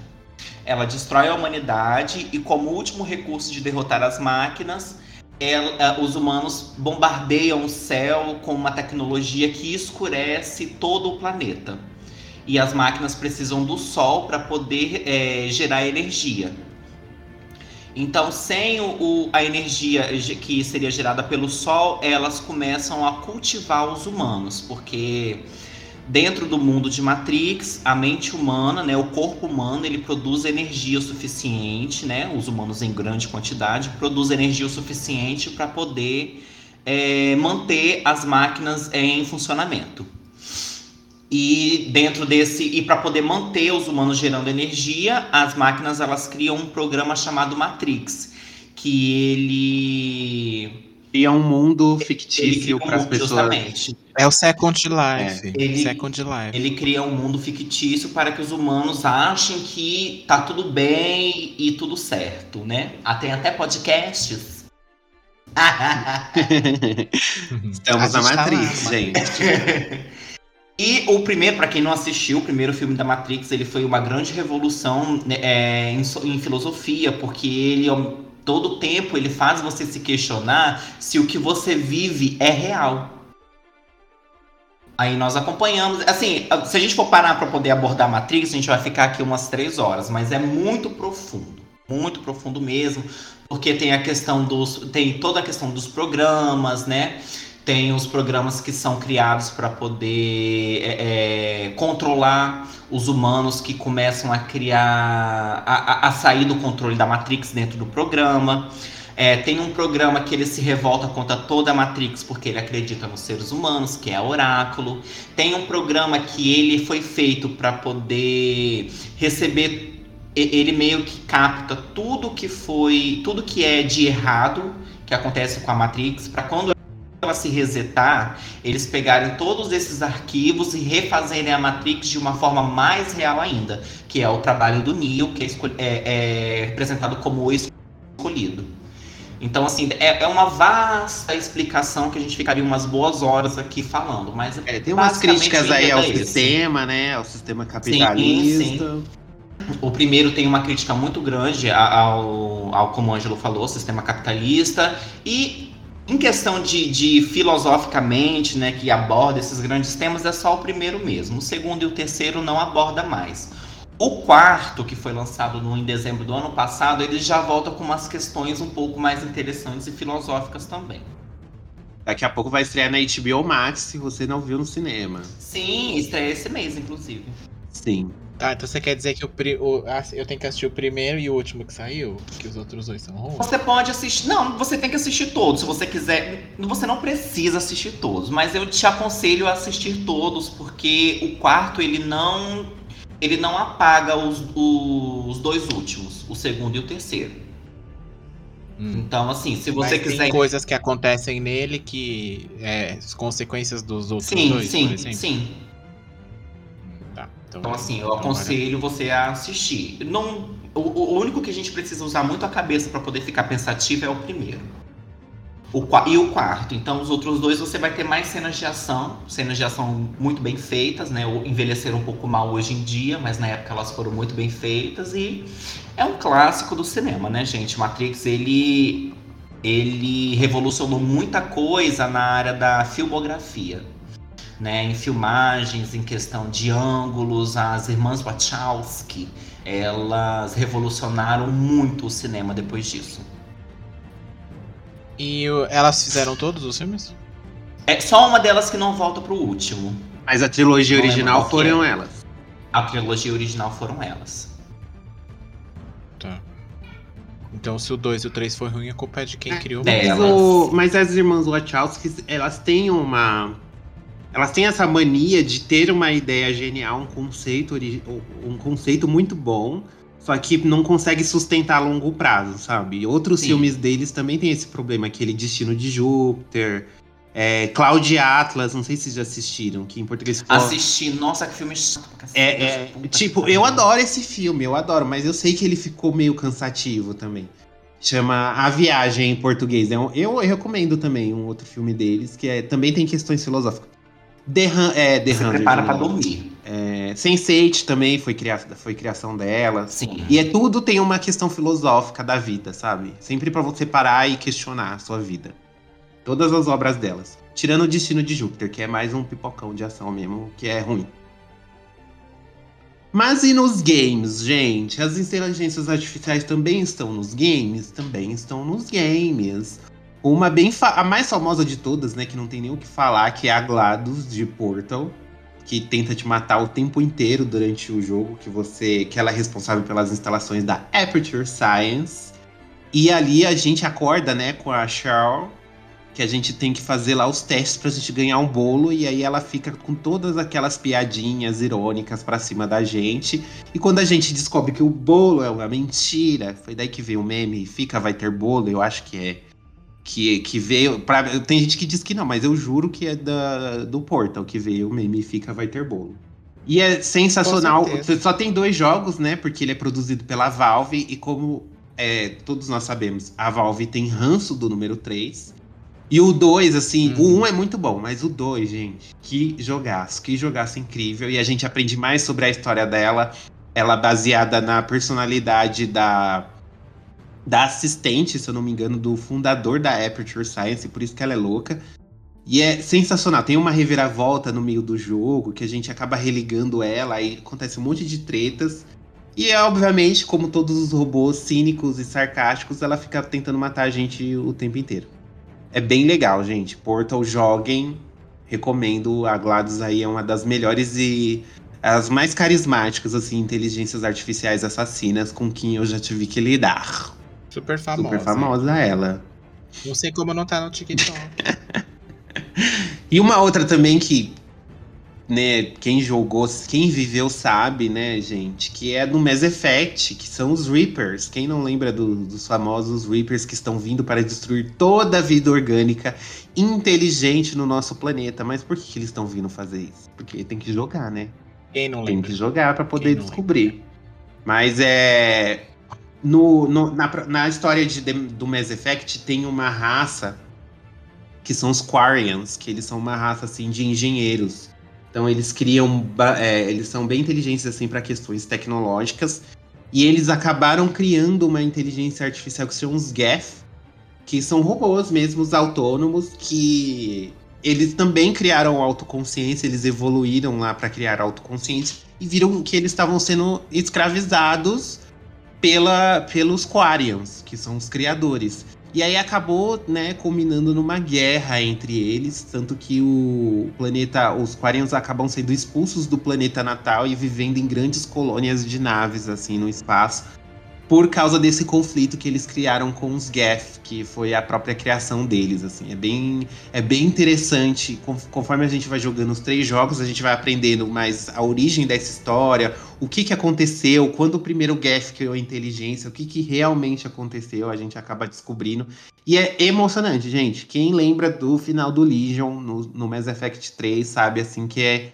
Ela destrói a humanidade e, como último recurso de derrotar as máquinas, ela- eh, os humanos bombardeiam o céu com uma tecnologia que escurece todo o planeta. E as máquinas precisam do sol para poder eh, gerar energia. Então, sem o- o- a energia que seria gerada pelo sol, elas começam a cultivar os humanos, porque dentro do mundo de Matrix, a mente humana, né, o corpo humano, ele produz energia suficiente, né, os humanos em grande quantidade produzem energia suficiente para poder é, manter as máquinas em funcionamento. E dentro desse e para poder manter os humanos gerando energia, as máquinas elas criam um programa chamado Matrix, que ele E é um mundo fictício cria para as pessoas. justamente. É o Second Life. Ele- Second Life. Ele cria um mundo fictício para que os humanos achem que tá tudo bem e tudo certo, né? Ah, Tem até podcasts. Estamos na tá Matrix, lá, gente. E o primeiro, para quem não assistiu, o primeiro filme da Matrix, ele foi uma grande revolução né, é, em, em filosofia, porque ele todo tempo ele faz você se questionar se o que você vive é real. Aí nós acompanhamos, assim, se a gente for parar para poder abordar Matrix, a gente vai ficar aqui umas três horas, mas é muito profundo, muito profundo mesmo, porque tem a questão dos, tem toda a questão dos programas, né? Tem os programas que são criados para poder é, é, controlar os humanos que começam a criar, a, a- sair do controle da Matrix dentro do programa. É, tem um programa que ele se revolta contra toda a Matrix porque ele acredita nos seres humanos, que é Oráculo. Tem um programa que ele foi feito para poder receber. Ele meio que capta tudo que foi, tudo que é de errado que acontece com a Matrix, para quando ela se resetar, eles pegarem todos esses arquivos e refazerem a Matrix de uma forma mais real ainda, que é o trabalho do Neo, que é, é- é representado como o escolhido. Então, assim, é, é uma vasta explicação que a gente ficaria umas boas horas aqui falando, mas É, tem umas críticas aí ao é esse. sistema, né? Ao sistema capitalista. O primeiro tem uma crítica muito grande ao, ao como o Ângelo falou, sistema capitalista. E em questão de, de filosoficamente, né, que aborda esses grandes temas, é só o primeiro mesmo. O segundo e o terceiro não aborda mais. O quarto, que foi lançado no, em dezembro do ano passado, ele já volta com umas questões um pouco mais interessantes e filosóficas também. Daqui a pouco vai estrear na HBO Max se você não viu no cinema. Sim, estreia esse mês, inclusive. Sim. Ah, então você quer dizer que o, o- ah, eu tenho que assistir o primeiro e o último que saiu? Que os outros dois são ruins? Você pode assistir. Não, você tem que assistir todos. Se você quiser. Você não precisa assistir todos. Mas eu te aconselho a assistir todos, porque o quarto ele não. Ele não apaga os, os dois últimos, o segundo e o terceiro. Hum. Então, assim, se Mas você tem quiser. coisas que acontecem nele que é as consequências dos outros Sim, dois, sim, exemplo. sim. Tá, Então, assim, eu então aconselho você a assistir. Não, o, o único que a gente precisa usar muito a cabeça para poder ficar pensativo é o primeiro. O, e o quarto. Então, os outros dois você vai ter mais cenas de ação, cenas de ação muito bem feitas, né? Ou Envelheceram um pouco mal hoje em dia, mas na época elas foram muito bem feitas e é um clássico do cinema, né, gente? Matrix ele ele revolucionou muita coisa na área da filmografia né, em filmagens, em questão de ângulos, as irmãs Wachowski, elas revolucionaram muito o cinema depois disso. E elas fizeram todos os filmes? É só uma delas que não volta pro último. Mas a trilogia Não original foram é. elas. A trilogia original foram elas. Tá. Então, se o 2 e o 3 foi ruim, a culpa é de quem criou. É. Mas, Elas. o- mas as irmãs Wachowski, elas têm uma. Elas têm essa mania de ter uma ideia genial, um conceito, um conceito muito bom, só que não consegue sustentar a longo prazo, sabe? Outros Sim. filmes deles também tem esse problema, aquele Destino de Júpiter, é, Cloud Atlas, não sei se vocês já assistiram, que em português ficou- Assisti, nossa, que filme chato pra cacete. é, é, tipo, eu adoro esse filme, eu adoro, mas eu sei que ele ficou meio cansativo também. Chama A Viagem em português. É eu, eu recomendo também um outro filme deles, que é, também tem questões filosóficas. Hun- é, The Você prepara pra dormir. É, Sense8 também foi, cria, foi criação delas. Sim. E é tudo tem uma questão filosófica da vida, sabe? Sempre pra você parar e questionar a sua vida. Todas as obras delas. Tirando o Destino de Júpiter, que é mais um pipocão de ação mesmo, que é ruim. Mas e nos games, gente? As inteligências artificiais também estão nos games? Também estão nos games. Uma bem a mais famosa de todas, né, que não tem nem o que falar, que é a GLaDOS de Portal, que tenta te matar o tempo inteiro durante o jogo, que você, que ela é responsável pelas instalações da Aperture Science. E ali a gente acorda, né, com a Cheryl, que a gente tem que fazer lá os testes pra gente ganhar um bolo e aí ela fica com todas aquelas piadinhas irônicas pra cima da gente. E quando a gente descobre que o bolo é uma mentira, foi daí que veio o meme, fica vai ter bolo, eu acho que é que, que veio. Pra, tem gente que diz que não, mas eu juro que é da, do Portal que veio o meme Fica Vai Ter Bolo. E é sensacional. Só tem dois jogos, né? Porque ele é produzido pela Valve. E como é, todos nós sabemos, a Valve tem ranço do número 3. E o 2, assim, Uhum. o 1 é muito bom, mas o 2, gente, que jogaço, que jogaço incrível. E a gente aprende mais sobre a história dela. Ela baseada na personalidade da da assistente, se eu não me engano, do fundador da Aperture Science, por isso que ela é louca. E é sensacional. Tem uma reviravolta no meio do jogo que a gente acaba religando ela, aí acontece um monte de tretas. E é, obviamente, como todos os robôs cínicos e sarcásticos, ela fica tentando matar a gente o tempo inteiro. É bem legal, gente. Portal, joguem. Recomendo. A GLaDOS aí é uma das melhores e as mais carismáticas, assim, inteligências artificiais assassinas com quem eu já tive que lidar. Super famosa. Super famosa ela. Não sei como não tá no TikTok. E uma outra também que, né, quem jogou, quem viveu sabe, né, gente, que é do Mass Effect, que são os Reapers. Quem não lembra do- dos famosos Reapers que estão vindo para destruir toda a vida orgânica inteligente no nosso planeta. Mas por que, que eles estão vindo fazer isso? Porque tem que jogar, né? Quem não Tem lembra? que jogar pra poder descobrir. Mas é. No, no- na, na história de, do Mass Effect tem uma raça que são os Quarians, que eles são uma raça assim de engenheiros. Então eles criam. é, eles são bem inteligentes assim para questões tecnológicas. E eles acabaram criando uma inteligência artificial que chama os Geth, que são robôs mesmos autônomos que eles também criaram autoconsciência, eles evoluíram lá para criar autoconsciência e viram que eles estavam sendo escravizados pela, pelos Quarians, que são os criadores. E aí acabou, né, culminando numa guerra entre eles, tanto que o planeta, os Quarians acabam sendo expulsos do planeta natal e vivendo em grandes colônias de naves assim no espaço. Por causa desse conflito que eles criaram com os Geth, que foi a própria criação deles, assim. É bem, é bem interessante. Conforme a gente vai jogando os três jogos, a gente vai aprendendo mais a origem dessa história, o que, que aconteceu, quando o primeiro Geth criou a inteligência, o que, que realmente aconteceu, a gente acaba descobrindo. E é emocionante, gente. Quem lembra do final do Legion no, no Mass Effect 3 sabe, assim, que é,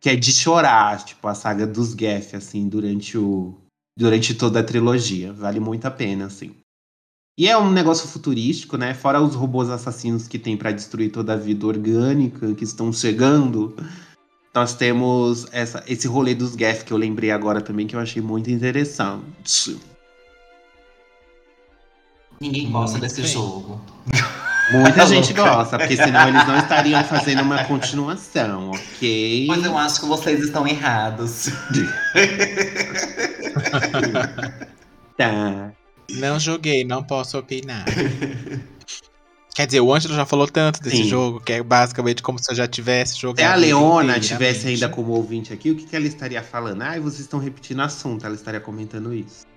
que é de chorar, tipo, a saga dos Geth, assim, durante o durante toda a trilogia. Vale muito a pena, assim. E é um negócio futurístico, né? Fora os robôs assassinos que tem para destruir toda a vida orgânica, que estão chegando. Nós temos essa, esse rolê dos Geth que eu lembrei agora também, que eu achei muito interessante. Ninguém gosta desse bem. jogo. Muita gente gosta, porque senão eles não estariam fazendo uma continuação, ok? Mas eu acho que vocês estão errados. tá. Não joguei, não posso opinar. Quer dizer, o Ângelo já falou tanto desse Sim. jogo, que é basicamente como se eu já tivesse jogado. Se a Leona tivesse ainda como ouvinte aqui, o que, que ela estaria falando? Ah, vocês estão repetindo assunto, ela estaria comentando isso.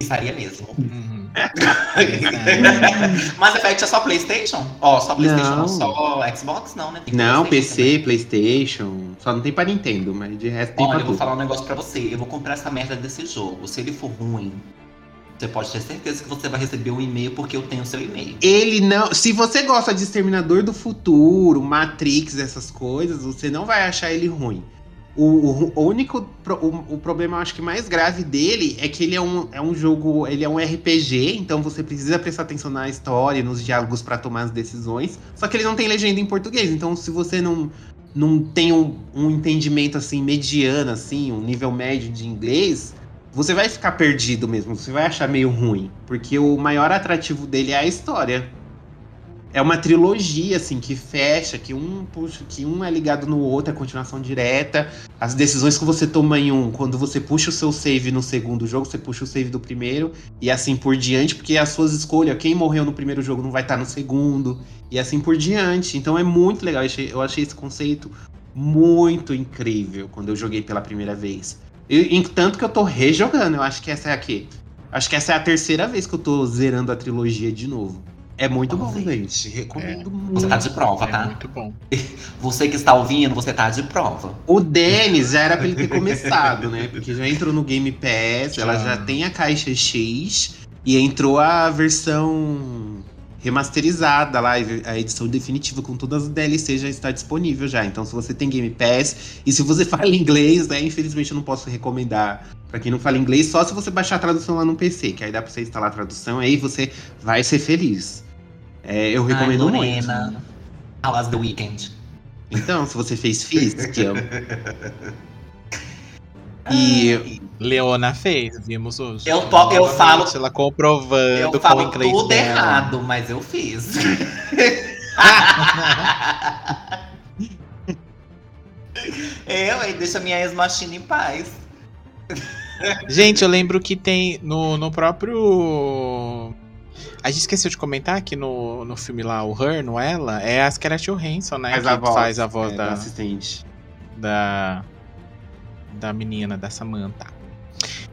Estaria mesmo. Uhum. Mas Effect é só PlayStation? Ó, oh, só PlayStation, não. só Xbox? Não, né? Não, PC, também. PlayStation. Só não tem pra Nintendo, mas de resto tem Olha, pra eu tudo. vou falar um negócio pra você. Eu vou comprar essa merda desse jogo. Se ele for ruim, você pode ter certeza que você vai receber um e-mail porque eu tenho o seu e-mail. Ele não. Se você gosta de Exterminador do Futuro, Matrix, essas coisas, você não vai achar ele ruim. O, o, único o, o, problema, acho que mais grave dele é que ele é um, é um jogo, ele é um RPG, então você precisa prestar atenção na história, nos diálogos para tomar as decisões. Só que ele não tem legenda em português, então se você não, não tem um, um entendimento assim mediano, assim, um nível médio de inglês, você vai ficar perdido mesmo, você vai achar meio ruim, porque o maior atrativo dele é a história é uma trilogia, assim, que fecha, que um puxa, que um é ligado no outro, é continuação direta. As decisões que você toma em um, quando você puxa o seu save no segundo jogo, você puxa o save do primeiro, e assim por diante, porque as suas escolhas, quem morreu no primeiro jogo não vai estar no segundo, e assim por diante. Então é muito legal. Eu achei, eu achei esse conceito muito incrível quando eu joguei pela primeira vez. E, tanto que eu tô rejogando, eu acho que essa é aqui. Acho que essa é a terceira vez que eu tô zerando a trilogia de novo. É muito bom, gente. Recomendo é. muito. Você tá de prova, tá? É muito bom. Você que está ouvindo, você tá de prova. O Denis já era pra ele ter começado, né? Porque já entrou no Game Pass, ela já tem a caixa X e entrou a versão remasterizada lá, a edição definitiva com todas as DLCs já está disponível já. Então, se você tem Game Pass e se você fala inglês, né, infelizmente eu não posso recomendar para quem não fala inglês, só se você baixar a tradução lá no PC, que aí dá para você instalar a tradução, aí você vai ser feliz. É, eu recomendo Ai, Lorena, muito. How was the weekend? Então, se você fez Fist, que eu... E Leona fez, vimos hoje. Eu, to, eu falo. Ela comprovando eu falo com o inglês tudo dela. errado, mas eu fiz. eu, aí deixa minha ex-machina em paz. Gente, eu lembro que tem no, no próprio a gente esqueceu de comentar que no, no filme lá, o Her, não ela, é a Scarlett Johansson, né? Faz que a voz, faz a voz é, da, assistente. Da, da menina, da Samantha.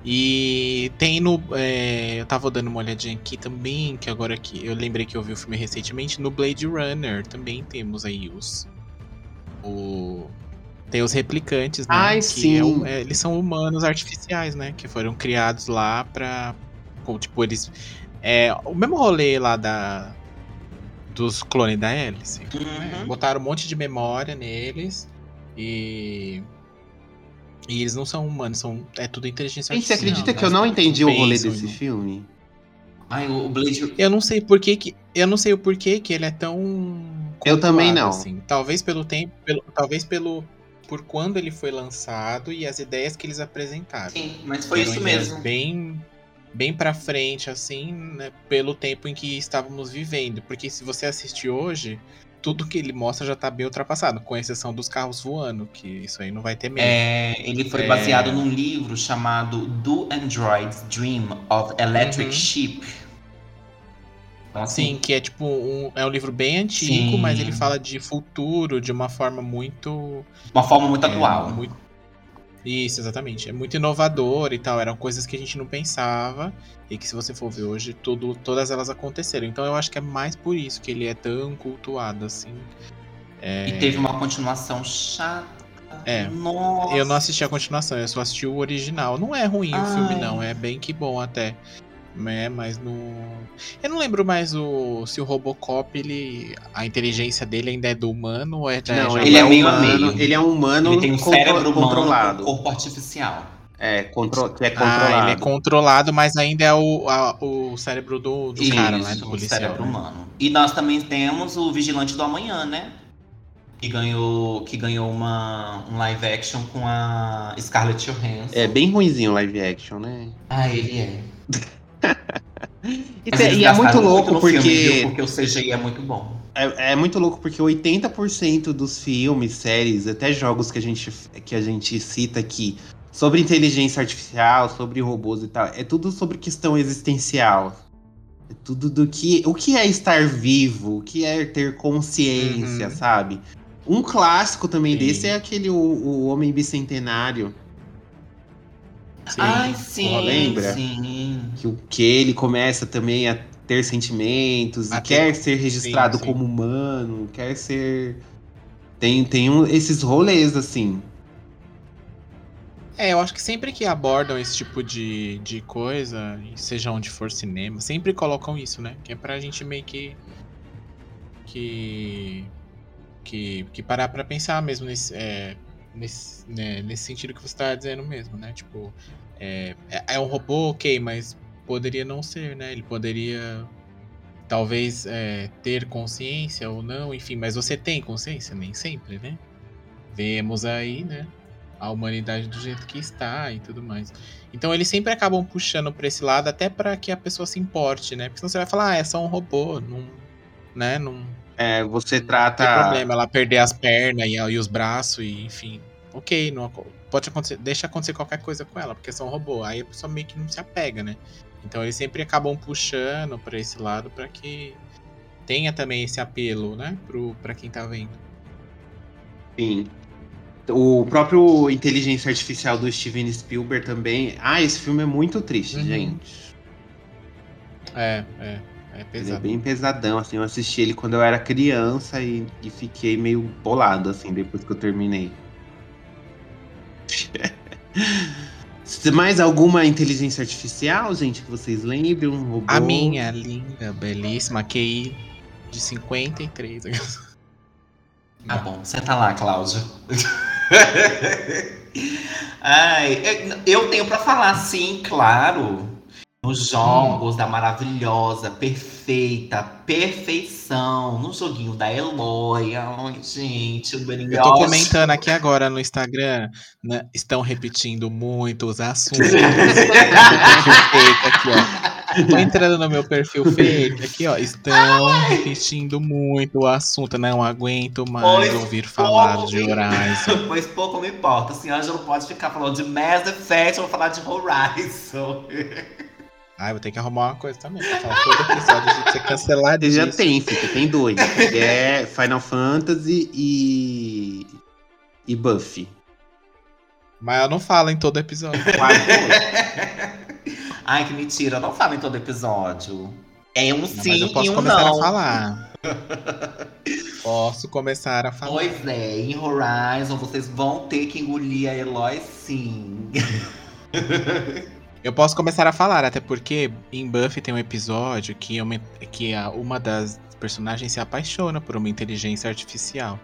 E tem no. É, eu tava dando uma olhadinha aqui também, que agora que eu lembrei que eu vi o filme recentemente, no Blade Runner também temos aí os. O, tem os replicantes, né? Ai, que sim. É, é, eles são humanos artificiais, né? Que foram criados lá pra. Tipo, eles é, o mesmo rolê lá da dos clones da hélice. Uhum. Botaram um monte de memória neles e e eles não são humanos, são é tudo inteligência artificial. Você acredita que eu não entendi o rolê desse filme? Ai, o Blade. Eu não sei por que, que eu não sei o porquê que ele é tão Eu também não. Assim. Talvez pelo tempo, pelo, talvez pelo por quando ele foi lançado e as ideias que eles apresentaram. Sim, mas foi isso mesmo. Bem bem para frente, assim, né, pelo tempo em que estávamos vivendo. Porque se você assistir hoje, tudo que ele mostra já tá bem ultrapassado, com exceção dos carros voando, que isso aí não vai ter mesmo. É, ele foi é... baseado num livro chamado Do Androids Dream of Electric uhum. Sheep. Então, assim, Sim, que é tipo um, é um livro bem antigo, Sim. mas ele fala de futuro de uma forma muito. Uma forma muito é, atual. Muito, Isso, exatamente. É muito inovador e tal. Eram coisas que a gente não pensava e que, se você for ver hoje, tudo, todas elas aconteceram. Então eu acho que é mais por isso que ele é tão cultuado, assim. É... E teve uma continuação chata. É. Nossa. Eu não assisti a continuação, eu só assisti o original. Não é ruim o Ai. filme, não. É bem que bom até. É, mas no. Eu não lembro mais o se o Robocop, ele. A inteligência dele ainda é do humano ou é de Não, ele, é, é meio a humano, meio. ele é humano Ele tem um cérebro humano controlado. com corpo artificial. É, contro que é Ah, controlado. ele é controlado, mas ainda é o, a- o cérebro do, do cara, né? Isso, Do o policial. cérebro né? humano. E nós também temos o Vigilante do Amanhã, né? Que ganhou, que ganhou uma, um live action com a Scarlett Johansson. É bem ruinzinho o live action, né? Ah, ele é. E, te- e é muito louco no porque. filme, porque o CGI é muito bom. É, é muito louco porque 80% dos filmes, séries, até jogos que a gente, que a gente cita aqui sobre inteligência artificial, sobre robôs e tal, é tudo sobre questão existencial. É tudo do que. O que é estar vivo, o que é ter consciência, Uhum. sabe? Um clássico também Sim. desse é aquele o, o Homem Bicentenário. Sim. Ai, sim, lembra? sim. Que o que ele começa também a ter sentimentos, e ter- quer ser registrado sim, sim. como humano, quer ser. Tem, tem um, esses rolês, assim. É, eu acho que sempre que abordam esse tipo de, de coisa, seja onde for cinema, sempre colocam isso, né? Que é pra gente meio que. que. que, que parar pra pensar mesmo nesse. é, nesse, né, nesse sentido que você tá dizendo mesmo, né? Tipo, é, é- é um robô, ok, mas poderia não ser, né? Ele poderia. Talvez é, ter consciência ou não, enfim, mas você tem consciência? Nem sempre, né? Vemos aí, né? a humanidade do jeito que está e tudo mais. Então eles sempre acabam puxando pra esse lado até pra que a pessoa se importe, né? Porque senão você vai falar, ah, é só um robô, não, né? Não É, você tem trata. problema ela perder as pernas e, e os braços e enfim. Ok, não, pode acontecer, deixa acontecer qualquer coisa com ela, porque é um robô. Aí a pessoa meio que não se apega, né? Então eles sempre acabam puxando pra esse lado pra que tenha também esse apelo, né? Pro, pra quem tá vendo. Sim. O próprio Inteligência Artificial do Steven Spielberg também. Ah, esse filme é muito triste, Uhum. gente. É, é. É Ele é pesado. bem pesadão, assim. Eu assisti ele quando eu era criança e, e fiquei meio bolado, assim, depois que eu terminei. Mais alguma inteligência artificial, gente, que vocês lembram? Um robô? A minha linda, belíssima QI de 53. Tá bom, senta lá, Cláudio. Ai, eu- eu tenho pra falar, sim, claro. Nos jogos da maravilhosa, perfeita, perfeição. No joguinho da Eloy. Ai, gente, o melhor. Eu tô comentando aqui agora no Instagram, né, estão repetindo muito os assuntos. aqui, ó. Tô entrando no meu perfil fake aqui, ó. Estão repetindo muito o assunto. Não aguento mais Pois ouvir falar de Horizon. Pois pouco me importa. Assim, Ângelo pode ficar falando de Mass Effect, eu vou falar de Horizon. Ai, vou ter que arrumar uma coisa também. Pra falar todo episódio a gente ser cancelado. Já tem, Fica, tem dois. que é Final Fantasy e. e Buffy. Mas eu não falo em todo episódio. Quatro. Ai, que mentira, não fala em todo episódio. É um Não, sim mas eu e posso um começar não. a falar. Posso começar a falar. Pois é, em Horizon vocês vão ter que engolir a Eloy sim. Eu posso começar a falar, até porque em Buffy tem um episódio que, uma, que a- uma das personagens se apaixona por uma inteligência artificial.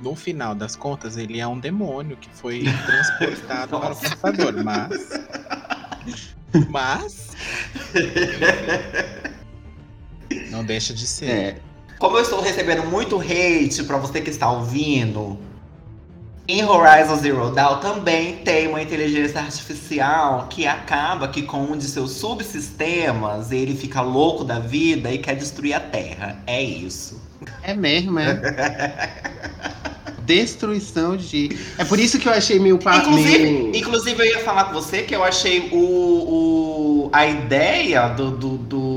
No final das contas, ele é um demônio que foi transportado para o computador, mas. Mas. Não deixa de ser. É, Como eu estou recebendo muito hate pra você que está ouvindo, em Horizon Zero Dawn também tem uma inteligência artificial que acaba que com um de seus subsistemas ele fica louco da vida e quer destruir a Terra. É isso. é mesmo, é. Destruição de. É por isso que eu achei meio. pa- Inclusive, meio... inclusive, eu ia falar com você que eu achei o, o- a ideia do, do, do,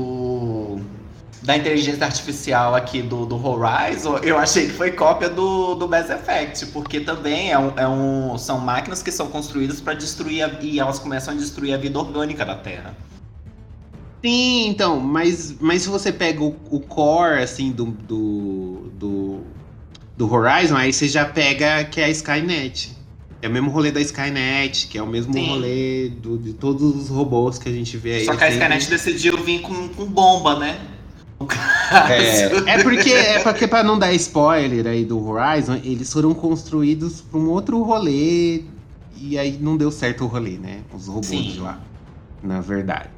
da inteligência artificial aqui do, do Horizon, eu achei que foi cópia do, do Mass Effect, porque também é um, é um, são máquinas que são construídas para destruir a, e elas começam a destruir a vida orgânica da Terra. Sim, então, mas, mas se você pega o, o core, assim, do, do, do, do Horizon, aí você já pega que é a Skynet. É o mesmo rolê da Skynet, que é o mesmo Sim. rolê do, de todos os robôs que a gente vê aí. Só que a Skynet decidiu vir com, com bomba, né? É, é porque é porque para não dar spoiler aí do Horizon, eles foram construídos para um outro rolê e aí não deu certo o rolê, né? Os robôs Sim. de lá, na verdade.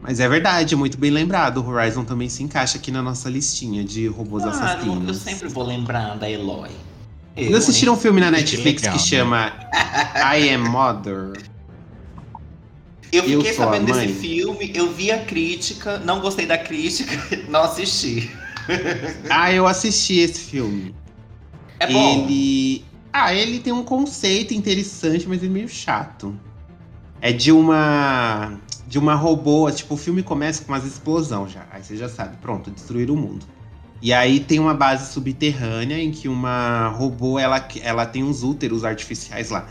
Mas é verdade, muito bem lembrado. O Horizon também se encaixa aqui na nossa listinha de robôs Claro, assassinos. eu sempre vou lembrar da Eloy. Eu, Vocês assistiram um filme na Que Netflix que, legal, né? chama I Am Mother? Eu Eu fiquei a sabendo desse filme, eu vi a crítica, não gostei da crítica, não assisti. Ah, eu assisti esse filme. É bom. Ele. Ah, ele tem um conceito interessante, mas ele é meio chato. É de uma. De uma robô. Tipo, o filme começa com umas explosão já. Aí você já sabe, pronto, destruir o mundo. E aí tem uma base subterrânea em que uma robô ela, ela tem uns úteros artificiais lá.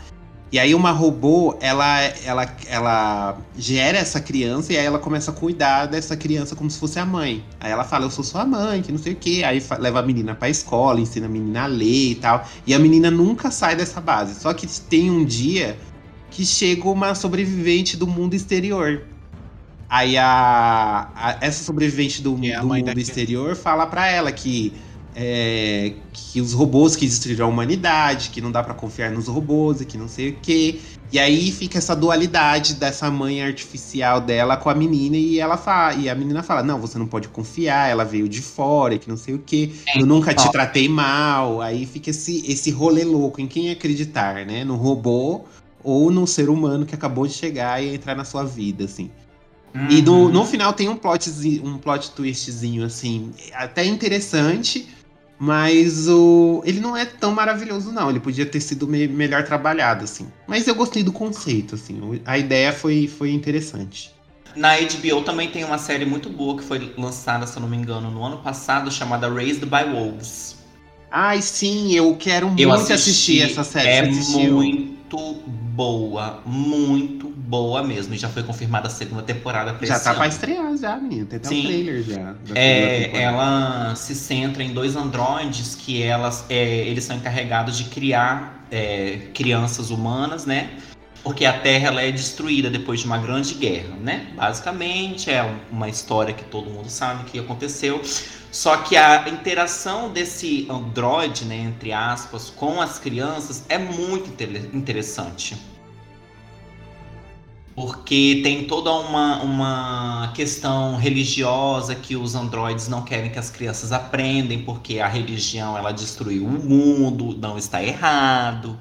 E aí uma robô, ela, ela, ela gera essa criança e aí ela começa a cuidar dessa criança como se fosse a mãe. Aí ela fala, eu sou sua mãe, que não sei o quê. Aí leva a menina pra escola, ensina a menina a ler e tal. E a menina nunca sai dessa base. Só que tem um dia que chega uma sobrevivente do mundo exterior. Aí a, a- essa sobrevivente do, é do mundo exterior fala pra ela que é, que os robôs que destruíram a humanidade, que não dá pra confiar nos robôs e que não sei o quê. E aí fica essa dualidade dessa mãe artificial dela com a menina e ela fala, e a menina fala: "Não, você não pode confiar, ela veio de fora, que não sei o quê. Eu nunca te tratei mal". Aí fica esse esse rolê louco em quem acreditar, né? No robô ou no ser humano que acabou de chegar e entrar na sua vida, assim. E no, Uhum. no final tem um, plotzi- um plot twistzinho, assim, até interessante, mas o, ele não é tão maravilhoso, não. Ele podia ter sido me- melhor trabalhado, assim. Mas eu gostei do conceito, assim. A ideia foi, foi interessante. Na HBO também tem uma série muito boa que foi lançada, se eu não me engano, no ano passado, chamada Raised by Wolves. Ai, sim, eu quero muito Eu assistir assisti, essa série. É muito boa, muito boa mesmo. E já foi confirmada a segunda temporada pra Já tá ano. pra estrear, já, menina. Tem até Sim. um trailer já. É, ela se centra em dois androides que elas, é, eles são encarregados de criar é, crianças humanas, né? Porque a Terra ela é destruída depois de uma grande guerra, né? Basicamente é um- uma história que todo mundo sabe que aconteceu. Só que a interação desse androide, né, entre aspas, com as crianças é muito inter- interessante. Porque tem toda uma, uma questão religiosa que os androides não querem que as crianças aprendem, porque a religião ela destruiu o mundo, não está errado.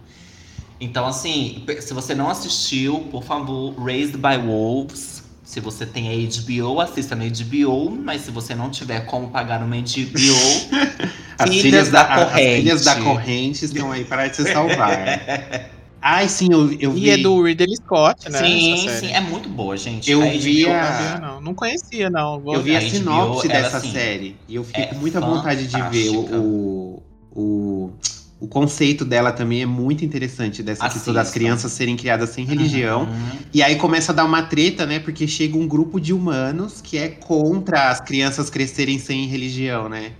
Então, assim, se você não assistiu, por favor, Raised by Wolves. Se você tem a HBO, assista na HBO. Mas se você não tiver como pagar uma HBO, As Filhas filhas da da, as Corrente. filhas da corrente estão aí para te salvar. Ai, sim, eu, eu vi. E é do Ridley Scott, né? sim, sim, é muito boa, gente. Eu A vi a- Não não. Não conhecia, não. Vou Eu vi a A HBO, sinopse ela, dessa assim, série e eu fiquei é com muita vontade de ver fantástica. o, o, o, o conceito dela também é muito interessante dessa questão das crianças serem criadas sem religião. Uhum. E aí começa a dar uma treta, né? Porque chega um grupo de humanos que é contra as crianças crescerem sem religião, né?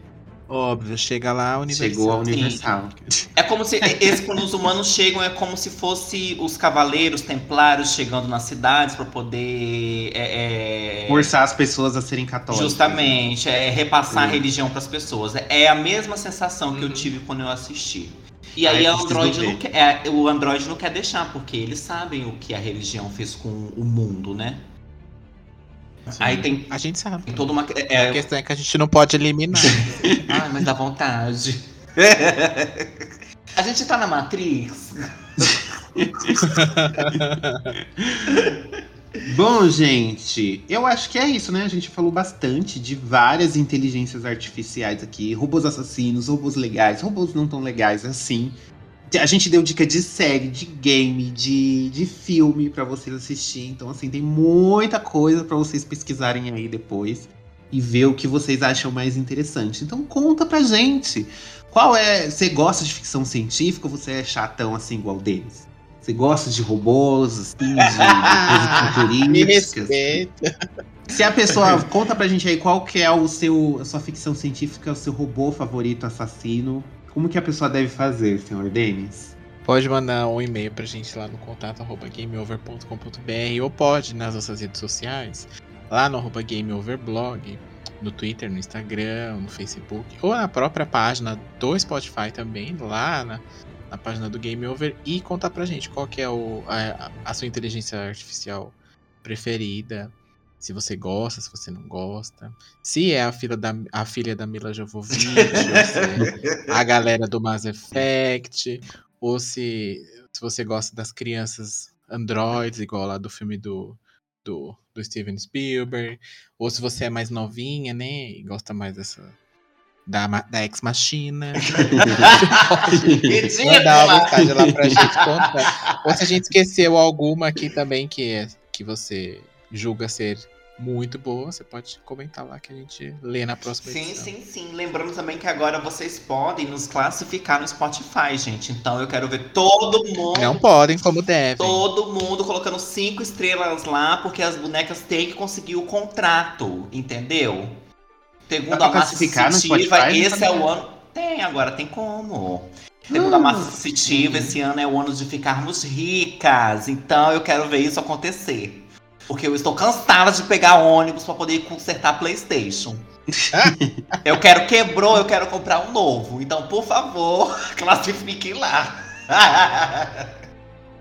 Óbvio, chega lá, Universal. Chegou a Universal. É como se esse, quando os humanos chegam, é como se fosse os cavaleiros templários chegando nas cidades para poder. é, é, Forçar as pessoas a serem católicas. Justamente, é repassar a Sim. religião para as pessoas. É a mesma sensação que eu tive quando eu assisti. E aí Ai, o preciso Android, ver. não quer, é, o Android não quer deixar, porque eles sabem o que a religião fez com o mundo, né? Sim. Aí tem, A gente sabe. tem toda uma. A É, questão é que a gente não pode eliminar. Ai, mas dá vontade. a gente tá na Matrix. Bom, gente, eu acho que é isso, né? A gente falou bastante de várias inteligências artificiais aqui, robôs assassinos, robôs legais, robôs não tão legais assim. A gente deu dica de série, de game, de, de filme pra vocês assistirem. Então, assim, tem muita coisa pra vocês pesquisarem aí depois. e ver o que vocês acham mais interessante. Então conta pra gente. Qual é. Você gosta de ficção científica ou você é chatão assim igual deles? Você gosta de robôs, assim, de coisas futurísticas? Se a pessoa conta pra gente aí qual que é o seu, a sua ficção científica, o seu robô favorito assassino, como que a pessoa deve fazer, senhor Denis? Pode mandar um e-mail pra gente lá no contato gameover.com.br ou pode nas nossas redes sociais, lá no arroba gameoverblog, no Twitter, no Instagram, no Facebook, ou na própria página do Spotify também, lá na, na página do Game Over, e contar pra gente qual que é o, a, a sua inteligência artificial preferida, se você gosta, se você não gosta, se é a filha da, a filha da Mila Jovovich, ou se é a galera do Mass Effect, ou se, se você gosta das crianças androids, igual lá do filme do, do, do Steven Spielberg, ou se você é mais novinha, né, e gosta mais dessa da, da Ex Machina, mandar uma. mensagem lá pra gente contar. Ou se a gente esqueceu alguma aqui também que, é, que você julga ser muito boa, você pode comentar lá que a gente lê na próxima Sim, edição. sim, sim. Lembrando também que agora vocês podem nos classificar no Spotify, gente. Então eu quero ver todo mundo. Não podem como devem. Todo mundo colocando cinco estrelas lá, porque as bonecas têm que conseguir o contrato, entendeu? Segundo a massa sensitiva, esse é o ano. Tem, agora tem como. Segundo a massa sensitiva, esse ano é o ano de ficarmos ricas. Então eu quero ver isso acontecer. Porque eu estou cansada de pegar ônibus pra poder consertar PlayStation. eu quero quebrou, eu quero comprar um novo. Então, por favor, classifique lá.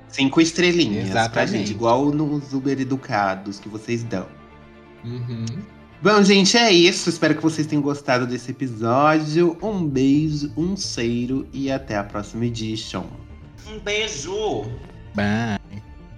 Cinco estrelinhas pra Exatamente. gente, igual nos Uber Educados que vocês dão. Uhum. Bom, gente, é isso. Espero que vocês tenham gostado desse episódio. Um beijo, um cheiro e até a próxima edition. Um beijo. Bye.